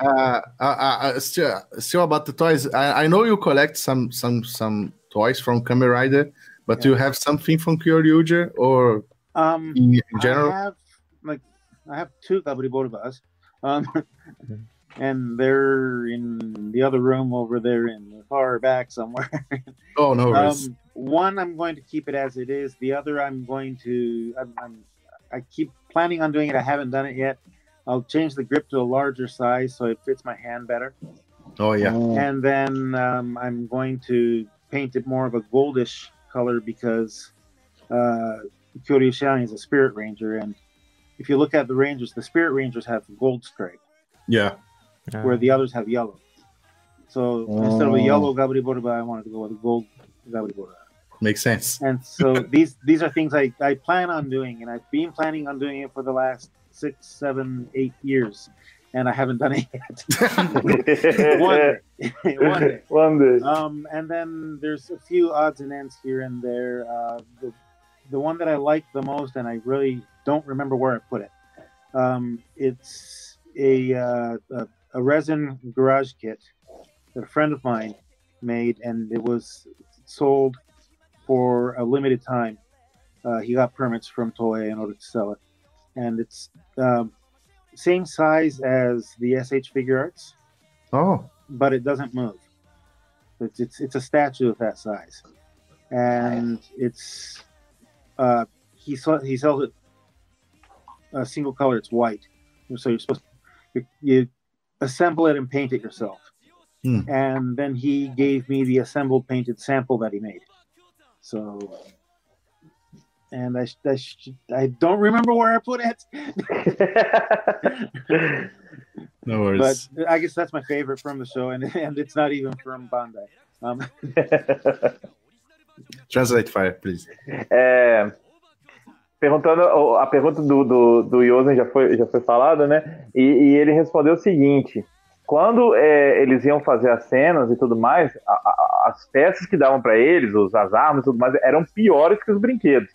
Speaker 5: uh, uh, uh, still, still about the toys. I, I know you collect some some some toys from Kamen Rider, but
Speaker 3: Yeah.
Speaker 5: you have something from Kyoryuger or
Speaker 3: Um,
Speaker 5: in, in general?
Speaker 3: I have like I have two Gaburevolvers. Um, (laughs) and they're in the other room over there in the far back somewhere. (laughs)
Speaker 5: oh no, worries.
Speaker 3: Um, one, I'm going to keep it as it is. The other, I'm going to. I'm, I'm, I keep planning on doing it. I haven't done it yet. I'll change the grip to a larger size so it fits my hand better.
Speaker 5: oh yeah.
Speaker 3: And then um, I'm going to paint it more of a goldish color because uh, Kyoryu Cyan is a spirit ranger, and if you look at the rangers, the spirit rangers have gold stripe,
Speaker 5: Yeah.
Speaker 3: where the others have yellow. So instead of a yellow Gaburevolver, I wanted to go with a gold Gaburevolver.
Speaker 5: Makes sense.
Speaker 3: And so (laughs) these these are things I, I plan on doing, and I've been planning on doing it for the last six, seven, eight years, and I haven't done it yet. (laughs) (laughs) One day. One day.
Speaker 4: One day.
Speaker 3: Um, and then there's a few odds and ends here and there. Uh, the, the one that I like the most, and I really don't remember where I put it. Um, it's a, uh, a a resin garage kit that a friend of mine made, and it was sold for a limited time. Uh, he got permits from Toei in order to sell it, and it's um, same size as the S.H.Figuarts
Speaker 5: Oh,
Speaker 3: but it doesn't move. It's it's, it's a statue of that size, and it's uh, he saw he sells it a single color. It's white, so you're supposed you, you assemble it and paint it yourself.
Speaker 5: Hmm.
Speaker 3: And then he gave me the assembled painted sample that he made. So, and I, I, I don't remember where I put it, (laughs)
Speaker 5: No worries. but.
Speaker 3: I guess that's my favorite from the show, and, (laughs) and it's not even from Bandai. Um, (laughs)
Speaker 1: Translate fire, please.
Speaker 4: É, perguntando, a pergunta do, do, do Yosen já foi, já foi falada, né? E, e ele respondeu o seguinte: quando é, eles iam fazer as cenas e tudo mais, a- a- as peças que davam para eles, os, as armas e tudo mais, eram piores que os brinquedos,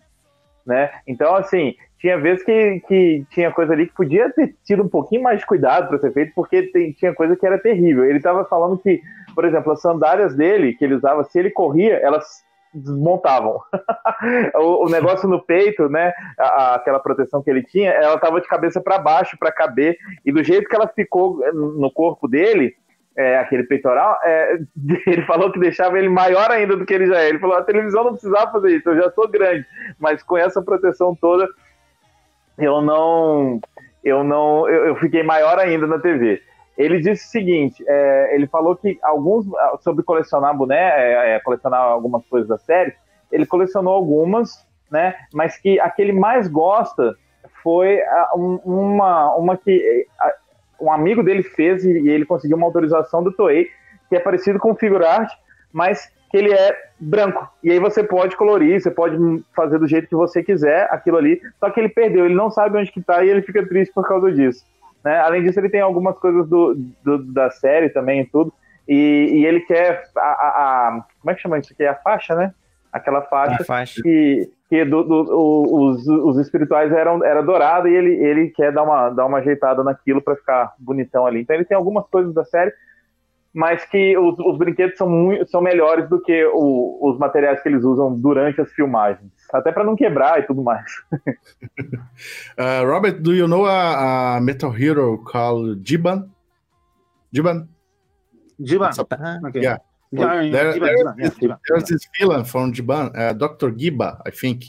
Speaker 4: né? Então, assim, tinha vezes que, que tinha coisa ali que podia ter tido um pouquinho mais de cuidado para ser feito, porque tem- tinha coisa que era terrível. Ele estava falando que, por exemplo, as sandálias dele, que ele usava, se ele corria, elas desmontavam. (laughs) o, o negócio no peito, né? a- a- aquela proteção que ele tinha, ela tava de cabeça para baixo para caber. E do jeito que ela ficou eh, no corpo dele, é, aquele peitoral, é, (laughs) ele falou que deixava ele maior ainda do que ele já é. Ele falou: a televisão não precisava fazer isso, eu já sou grande, mas com essa proteção toda, eu não. Eu não. Eu, eu fiquei maior ainda na TV. Ele disse o seguinte: é, ele falou que alguns. sobre colecionar boné, é, é, colecionar algumas coisas da série, ele colecionou algumas, né? Mas que a que ele mais gosta foi a, um- uma, uma que a- um amigo dele fez e, e ele conseguiu uma autorização do Toei, que é parecido com o Figure Art, mas que ele é branco. E aí você pode colorir, você pode fazer do jeito que você quiser aquilo ali, só que ele perdeu, ele não sabe onde que tá e ele fica triste por causa disso. Né? Além disso, ele tem algumas coisas do, do- da série também e tudo. E, e ele quer a, a- a- Como é que chama isso aqui? A faixa, né? Aquela faixa
Speaker 2: faixa.
Speaker 4: que, que do- do- o- os, os espirituais eram era dourado e ele, ele quer dar uma, dar uma ajeitada naquilo para ficar bonitão ali. Então ele tem algumas coisas da série, mas que os, os brinquedos são, muito, são melhores do que o- os materiais que eles usam durante as filmagens. Até para não quebrar e tudo mais. (laughs)
Speaker 1: Uh, Robert, do you know a, a metal hero called Jiban? Jiban?
Speaker 3: Jiban.
Speaker 2: Ah,
Speaker 3: Okay.
Speaker 1: Yeah. There-
Speaker 3: Jiban,
Speaker 1: there-
Speaker 3: Jiban, yeah, Jiban.
Speaker 1: There's this villain from Jiban, uh, Dr. Giba, I think.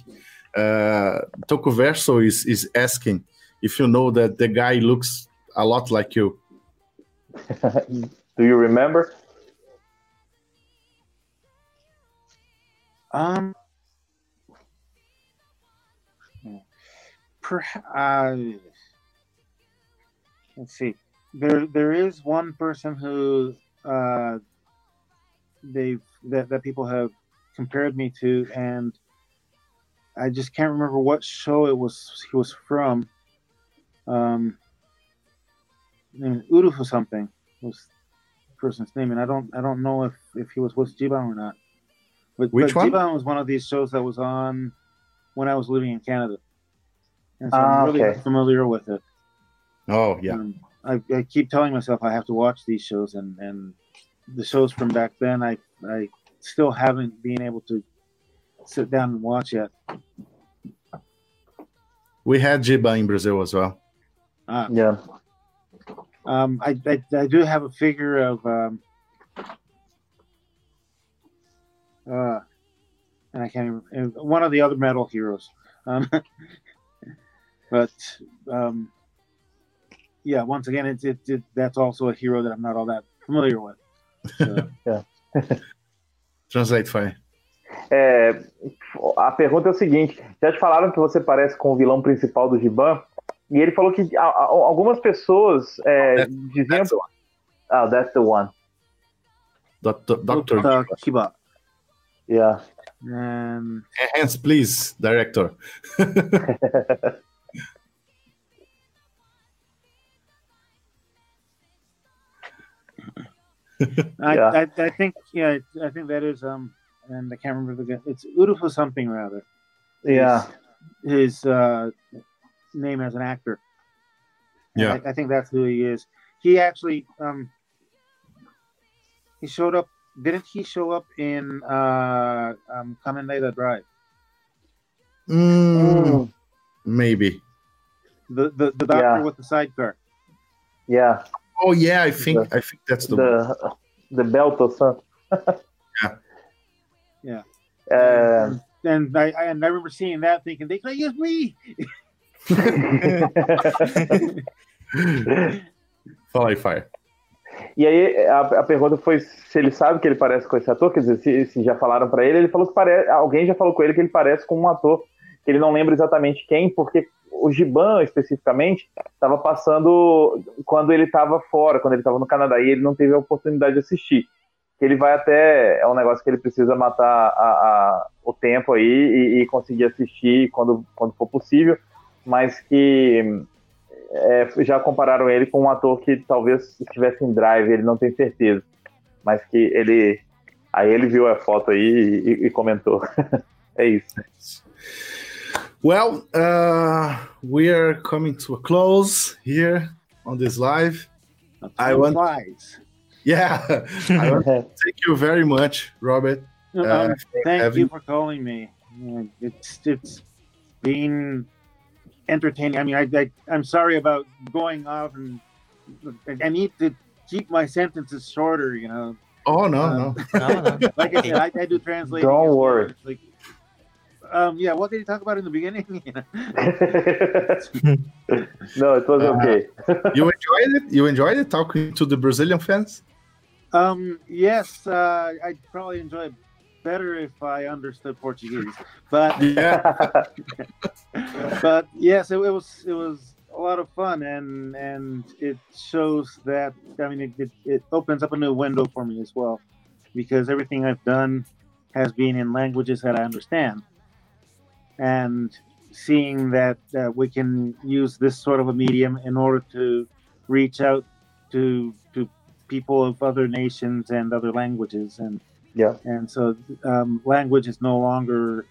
Speaker 1: Uh, Tokuverso is, is asking if you know that the guy looks a lot like you. (laughs)
Speaker 4: Do you remember?
Speaker 3: Um, per, uh, let's see. There, there is one person who uh, they've that, that people have compared me to, and I just can't remember what show it was. He was from. Um, Urufu something was person's name, and I don't, I don't know if if he was with Jiban or not. But,
Speaker 1: Which
Speaker 3: but
Speaker 1: one?
Speaker 3: Jiban was one of these shows that was on when I was living in Canada, and so
Speaker 4: Ah,
Speaker 3: I'm really
Speaker 4: okay.
Speaker 3: familiar with it.
Speaker 1: Oh, yeah.
Speaker 3: Um, I, I keep telling myself I have to watch these shows, and, and the shows from back then, I I still haven't been able to sit down and watch yet.
Speaker 1: We had Jiba in Brazil as well.
Speaker 3: Uh,
Speaker 4: Yeah.
Speaker 3: Um, I, I I do have a figure of um, uh, and I can't even one of the other metal heroes. Um, (laughs) but um, yeah, once again, it's it, it that's also a hero that I'm not all that familiar with. So, (laughs) (laughs)
Speaker 1: Translate, Fire.
Speaker 4: É, a pergunta é o seguinte: já te falaram que você parece com o vilão principal do Jiban? E ele falou que a- a- algumas pessoas é, diziam.
Speaker 1: That's the one.
Speaker 4: Ah, that's the one.
Speaker 1: Dr. Dr.
Speaker 3: Kiba.
Speaker 4: Yeah.
Speaker 3: And
Speaker 1: Hands, please, director.
Speaker 3: I,
Speaker 4: Yeah.
Speaker 3: I, I think yeah, I think that is um, and I can't remember the guy. It's Urufu something rather.
Speaker 4: Yeah.
Speaker 3: His, his uh, name as an actor.
Speaker 1: Yeah.
Speaker 3: I, I think that's who he is. He actually um, he showed up. Didn't he show up in uh, um, Kamen Rider Drive?
Speaker 1: Mm, maybe.
Speaker 3: The the, the doctor
Speaker 4: Yeah.
Speaker 3: with the sidecar.
Speaker 4: Yeah.
Speaker 1: Oh yeah, I think I think that's the, one.
Speaker 4: The, the belt or something.
Speaker 1: Yeah.
Speaker 3: Yeah.
Speaker 4: É,
Speaker 3: And I, I and I remember seeing that, thinking they could use me. (laughs) (laughs)
Speaker 1: Fala aí, Fire.
Speaker 4: E aí a, a, pergunta foi se ele sabe que ele parece com esse ator, quer dizer, se, se já falaram para ele, ele falou que parece, alguém já falou com ele que ele parece com um ator que ele não lembra exatamente quem, porque o Giban especificamente estava passando quando ele estava fora, quando ele estava no Canadá e ele não teve a oportunidade de assistir. Ele vai até é um negócio que ele precisa matar a, a, o tempo aí e, e conseguir assistir quando, quando for possível, mas que é, já compararam ele com um ator que talvez estivesse em drive, ele não tem certeza. Mas que ele. Aí ele viu a foto aí e, e comentou. (laughs) é isso.
Speaker 1: Well, uh, we are coming to a close here on this live. I want, yeah, (laughs) I want to thank you very much, Robert.
Speaker 3: Uh, um, thank having... you for calling me. It's it's been entertaining. I mean, I, I I'm sorry about going off and I need to keep my sentences shorter. You know.
Speaker 1: Oh no, um, no. (laughs)
Speaker 3: like I said, I, I do translate.
Speaker 4: Don't worry.
Speaker 3: Like, um, yeah, what did you talk about in the beginning? (laughs) (laughs)
Speaker 4: no, it was uh, okay.
Speaker 1: you enjoyed it? You enjoyed it talking to the Brazilian fans?
Speaker 3: Um, yes, uh, I'd probably enjoy it better if I understood Portuguese. But (laughs) yeah, (laughs) but yes, it, it, was it was a lot of fun, and and it shows that I mean it, it, it opens up a new window for me as well, because everything I've done has been in languages that I understand, and seeing that uh, we can use this sort of a medium in order to reach out to to people of other nations and other languages and
Speaker 4: yeah.
Speaker 3: And so um, language is no longer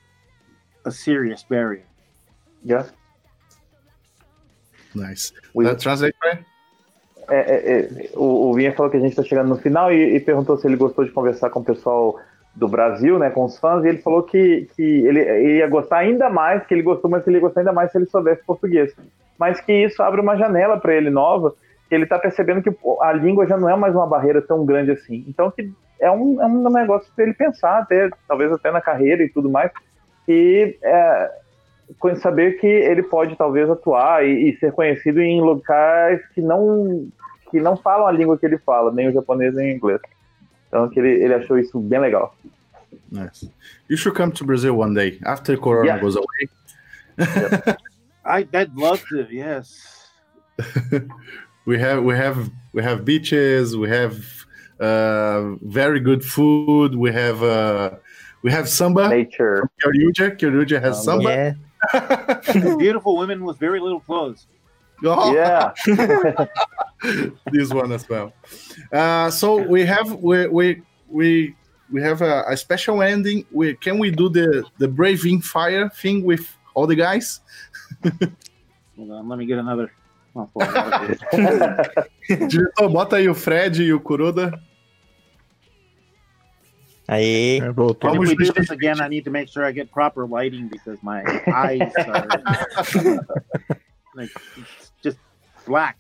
Speaker 3: a serious barrier.
Speaker 4: Yeah.
Speaker 1: Nice. We, uh, translate,
Speaker 4: right? É, é, é, o, o Vinha falou que a gente está chegando no final e, e, perguntou se ele gostou de conversar com o pessoal do Brasil, né, com os fãs, e ele falou que, que ele, ele ia gostar ainda mais, que ele gostou, mas que ele ia gostar ainda mais se ele soubesse português. Mas que isso abre uma janela para ele nova, que ele está percebendo que a língua já não é mais uma barreira tão grande assim. Então, que é um, é um negócio para ele pensar, até, talvez até na carreira e tudo mais, e é, saber que ele pode talvez atuar e, e, ser conhecido em locais que não que não falam a língua que ele fala, nem o japonês nem o inglês. Então que ele, ele achou isso bem legal.
Speaker 1: Nice. You should come to Brazil one day after Corona yeah. goes away.
Speaker 3: yep. (laughs) I, I'd love to. Yes. (laughs)
Speaker 1: we have we have we have beaches. We have uh, very good food. We have uh, we have samba.
Speaker 4: Nature.
Speaker 1: Kyoryuger. Kyoryuger has um, samba.
Speaker 3: Yeah. (laughs) Beautiful women with very little clothes.
Speaker 4: Oh. Yeah. (laughs)
Speaker 1: this one as well. Uh, so we have we we we we have a, a, special ending. We can we do the the braving fire thing with all the guys? (laughs)
Speaker 3: Hold on, let me get another. (laughs)
Speaker 1: Diretor, bota aí o Fred e o Kuroda.
Speaker 2: Aí.
Speaker 3: É, Vamos if we do this again, I need to make sure I get proper lighting because my eyes are like just black.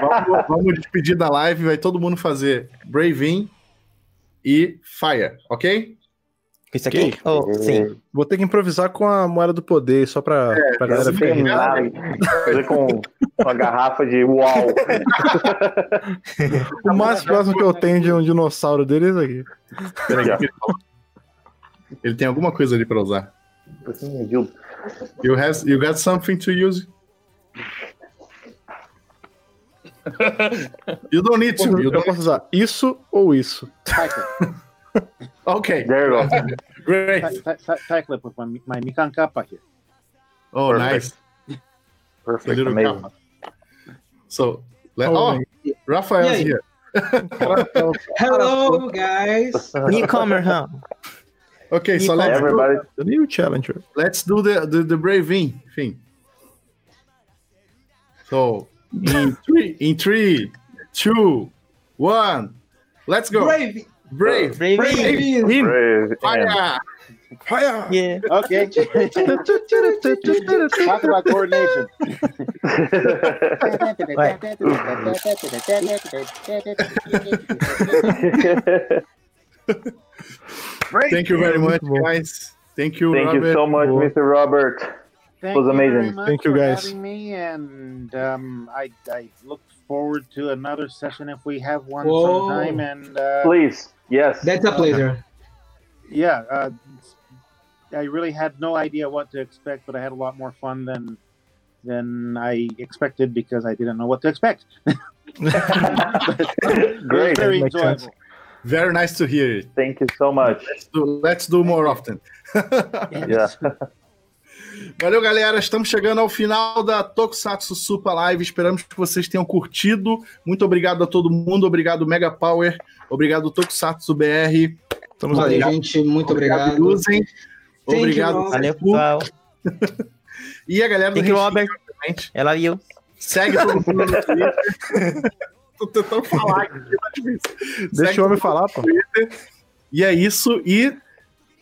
Speaker 1: vamos, vamos despedir da live, vai todo mundo fazer Braving e Fire, ok?
Speaker 2: Isso aqui? Okay. Oh, sim.
Speaker 6: Vou ter que improvisar com a moeda do poder, só pra, é, pra galera
Speaker 4: ficar. Fazer com uma garrafa de uau. (laughs)
Speaker 6: o mais próximo que eu tenho de um dinossauro dele é isso aqui.
Speaker 1: Peraí, ele tem alguma coisa ali pra usar. You, have, you got something to use? you don't need to.
Speaker 6: Eu posso usar isso ou isso.
Speaker 1: Okay.
Speaker 4: There you go. (laughs)
Speaker 1: Great.
Speaker 3: Tie clip with my, my Mikan Kappa here.
Speaker 1: Oh, Perfect.
Speaker 4: nice. Perfect. Amazing. Kappa.
Speaker 1: So, let, oh, oh Raphael's here. (laughs)
Speaker 8: Hello, guys.
Speaker 2: Newcomer, huh?
Speaker 1: Okay, so let's
Speaker 4: everybody
Speaker 6: do, the new challenger.
Speaker 1: Let's do the the, the braving thing. So (laughs) in three, in three, two, one, let's go.
Speaker 8: Braving.
Speaker 1: Brave.
Speaker 2: Brave.
Speaker 8: Brave.
Speaker 4: Brave. Brave.
Speaker 1: Fire. Fire.
Speaker 2: Yeah.
Speaker 3: Okay. (laughs) Talk about coordination.
Speaker 1: Thank you very much, guys. Thank you.
Speaker 4: Thank
Speaker 1: Robert.
Speaker 4: you so much, Mr. Robert.
Speaker 3: Thank
Speaker 4: it was amazing.
Speaker 3: You
Speaker 6: Thank you, guys.
Speaker 3: me, and um, I, I look forward to another session if we have one
Speaker 8: Whoa.
Speaker 3: sometime. And uh,
Speaker 4: Please, yes.
Speaker 8: That's a pleasure.
Speaker 3: yeah, uh, I really had no idea what to expect, but I had a lot more fun than than I expected because I didn't know what to expect. (laughs) It
Speaker 4: Great.
Speaker 3: was very
Speaker 6: Makes sense.
Speaker 3: enjoyable.
Speaker 1: Very nice to hear it.
Speaker 4: Thank you so much.
Speaker 1: Let's do, let's do more often. (laughs)
Speaker 4: Yeah. (laughs)
Speaker 1: Valeu, galera. Estamos chegando ao final da Tokusatsu Super Live. Esperamos que vocês tenham curtido. Muito obrigado a todo mundo. Obrigado, Mega Power. Obrigado, Tokusatsu BR.
Speaker 6: Estamos aí.
Speaker 8: Valeu, gente. Muito obrigado.
Speaker 1: Yuzen.
Speaker 8: Thank you,
Speaker 1: Obrigado.
Speaker 8: Robert.
Speaker 2: Valeu, pessoal. (laughs)
Speaker 1: E a galera do
Speaker 2: Thank Robert.
Speaker 1: obviamente.
Speaker 2: Ela viu.
Speaker 1: Segue todo mundo no (laughs) Twitter. Tô tentando falar aqui, tá difícil.
Speaker 6: Deixa
Speaker 1: Segue
Speaker 6: o homem falar, pô.
Speaker 1: E é isso. E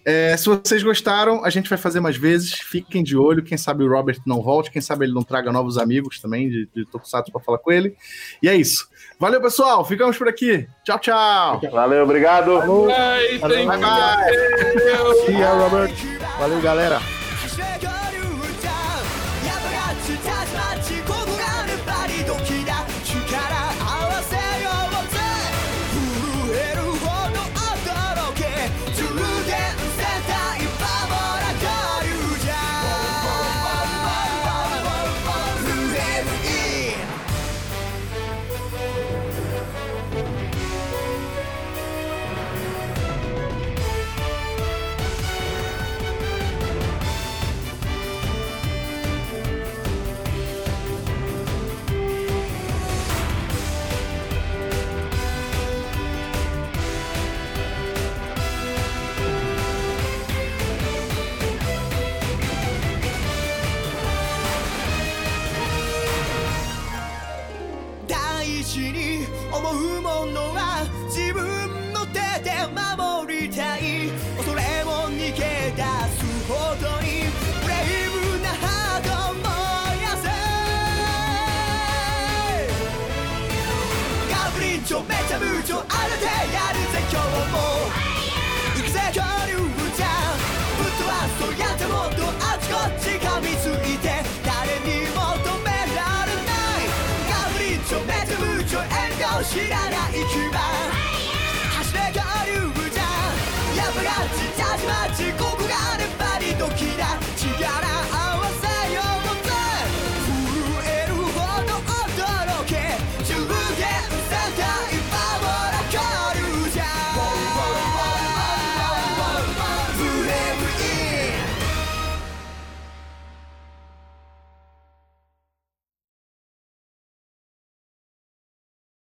Speaker 1: é, se vocês gostaram, a gente vai fazer mais vezes. Fiquem de olho. Quem sabe o Robert não volte. Quem sabe ele não traga novos amigos também de, de Tokusatsu para falar com ele. E é isso. Valeu, pessoal. Ficamos por aqui. Tchau, tchau.
Speaker 4: Valeu, obrigado.
Speaker 7: Bye, thank
Speaker 1: Bye,
Speaker 7: you.
Speaker 1: bye.
Speaker 6: See ya, Robert. Valeu, galera.
Speaker 9: ンチョめちゃムチョあれでやるぜ今日も行くぜ恐竜じゃんぶっ飛ばすとやってもっとあちこち噛みついて誰にも止められないガブリンチョめちゃムチョ遠慮知らない君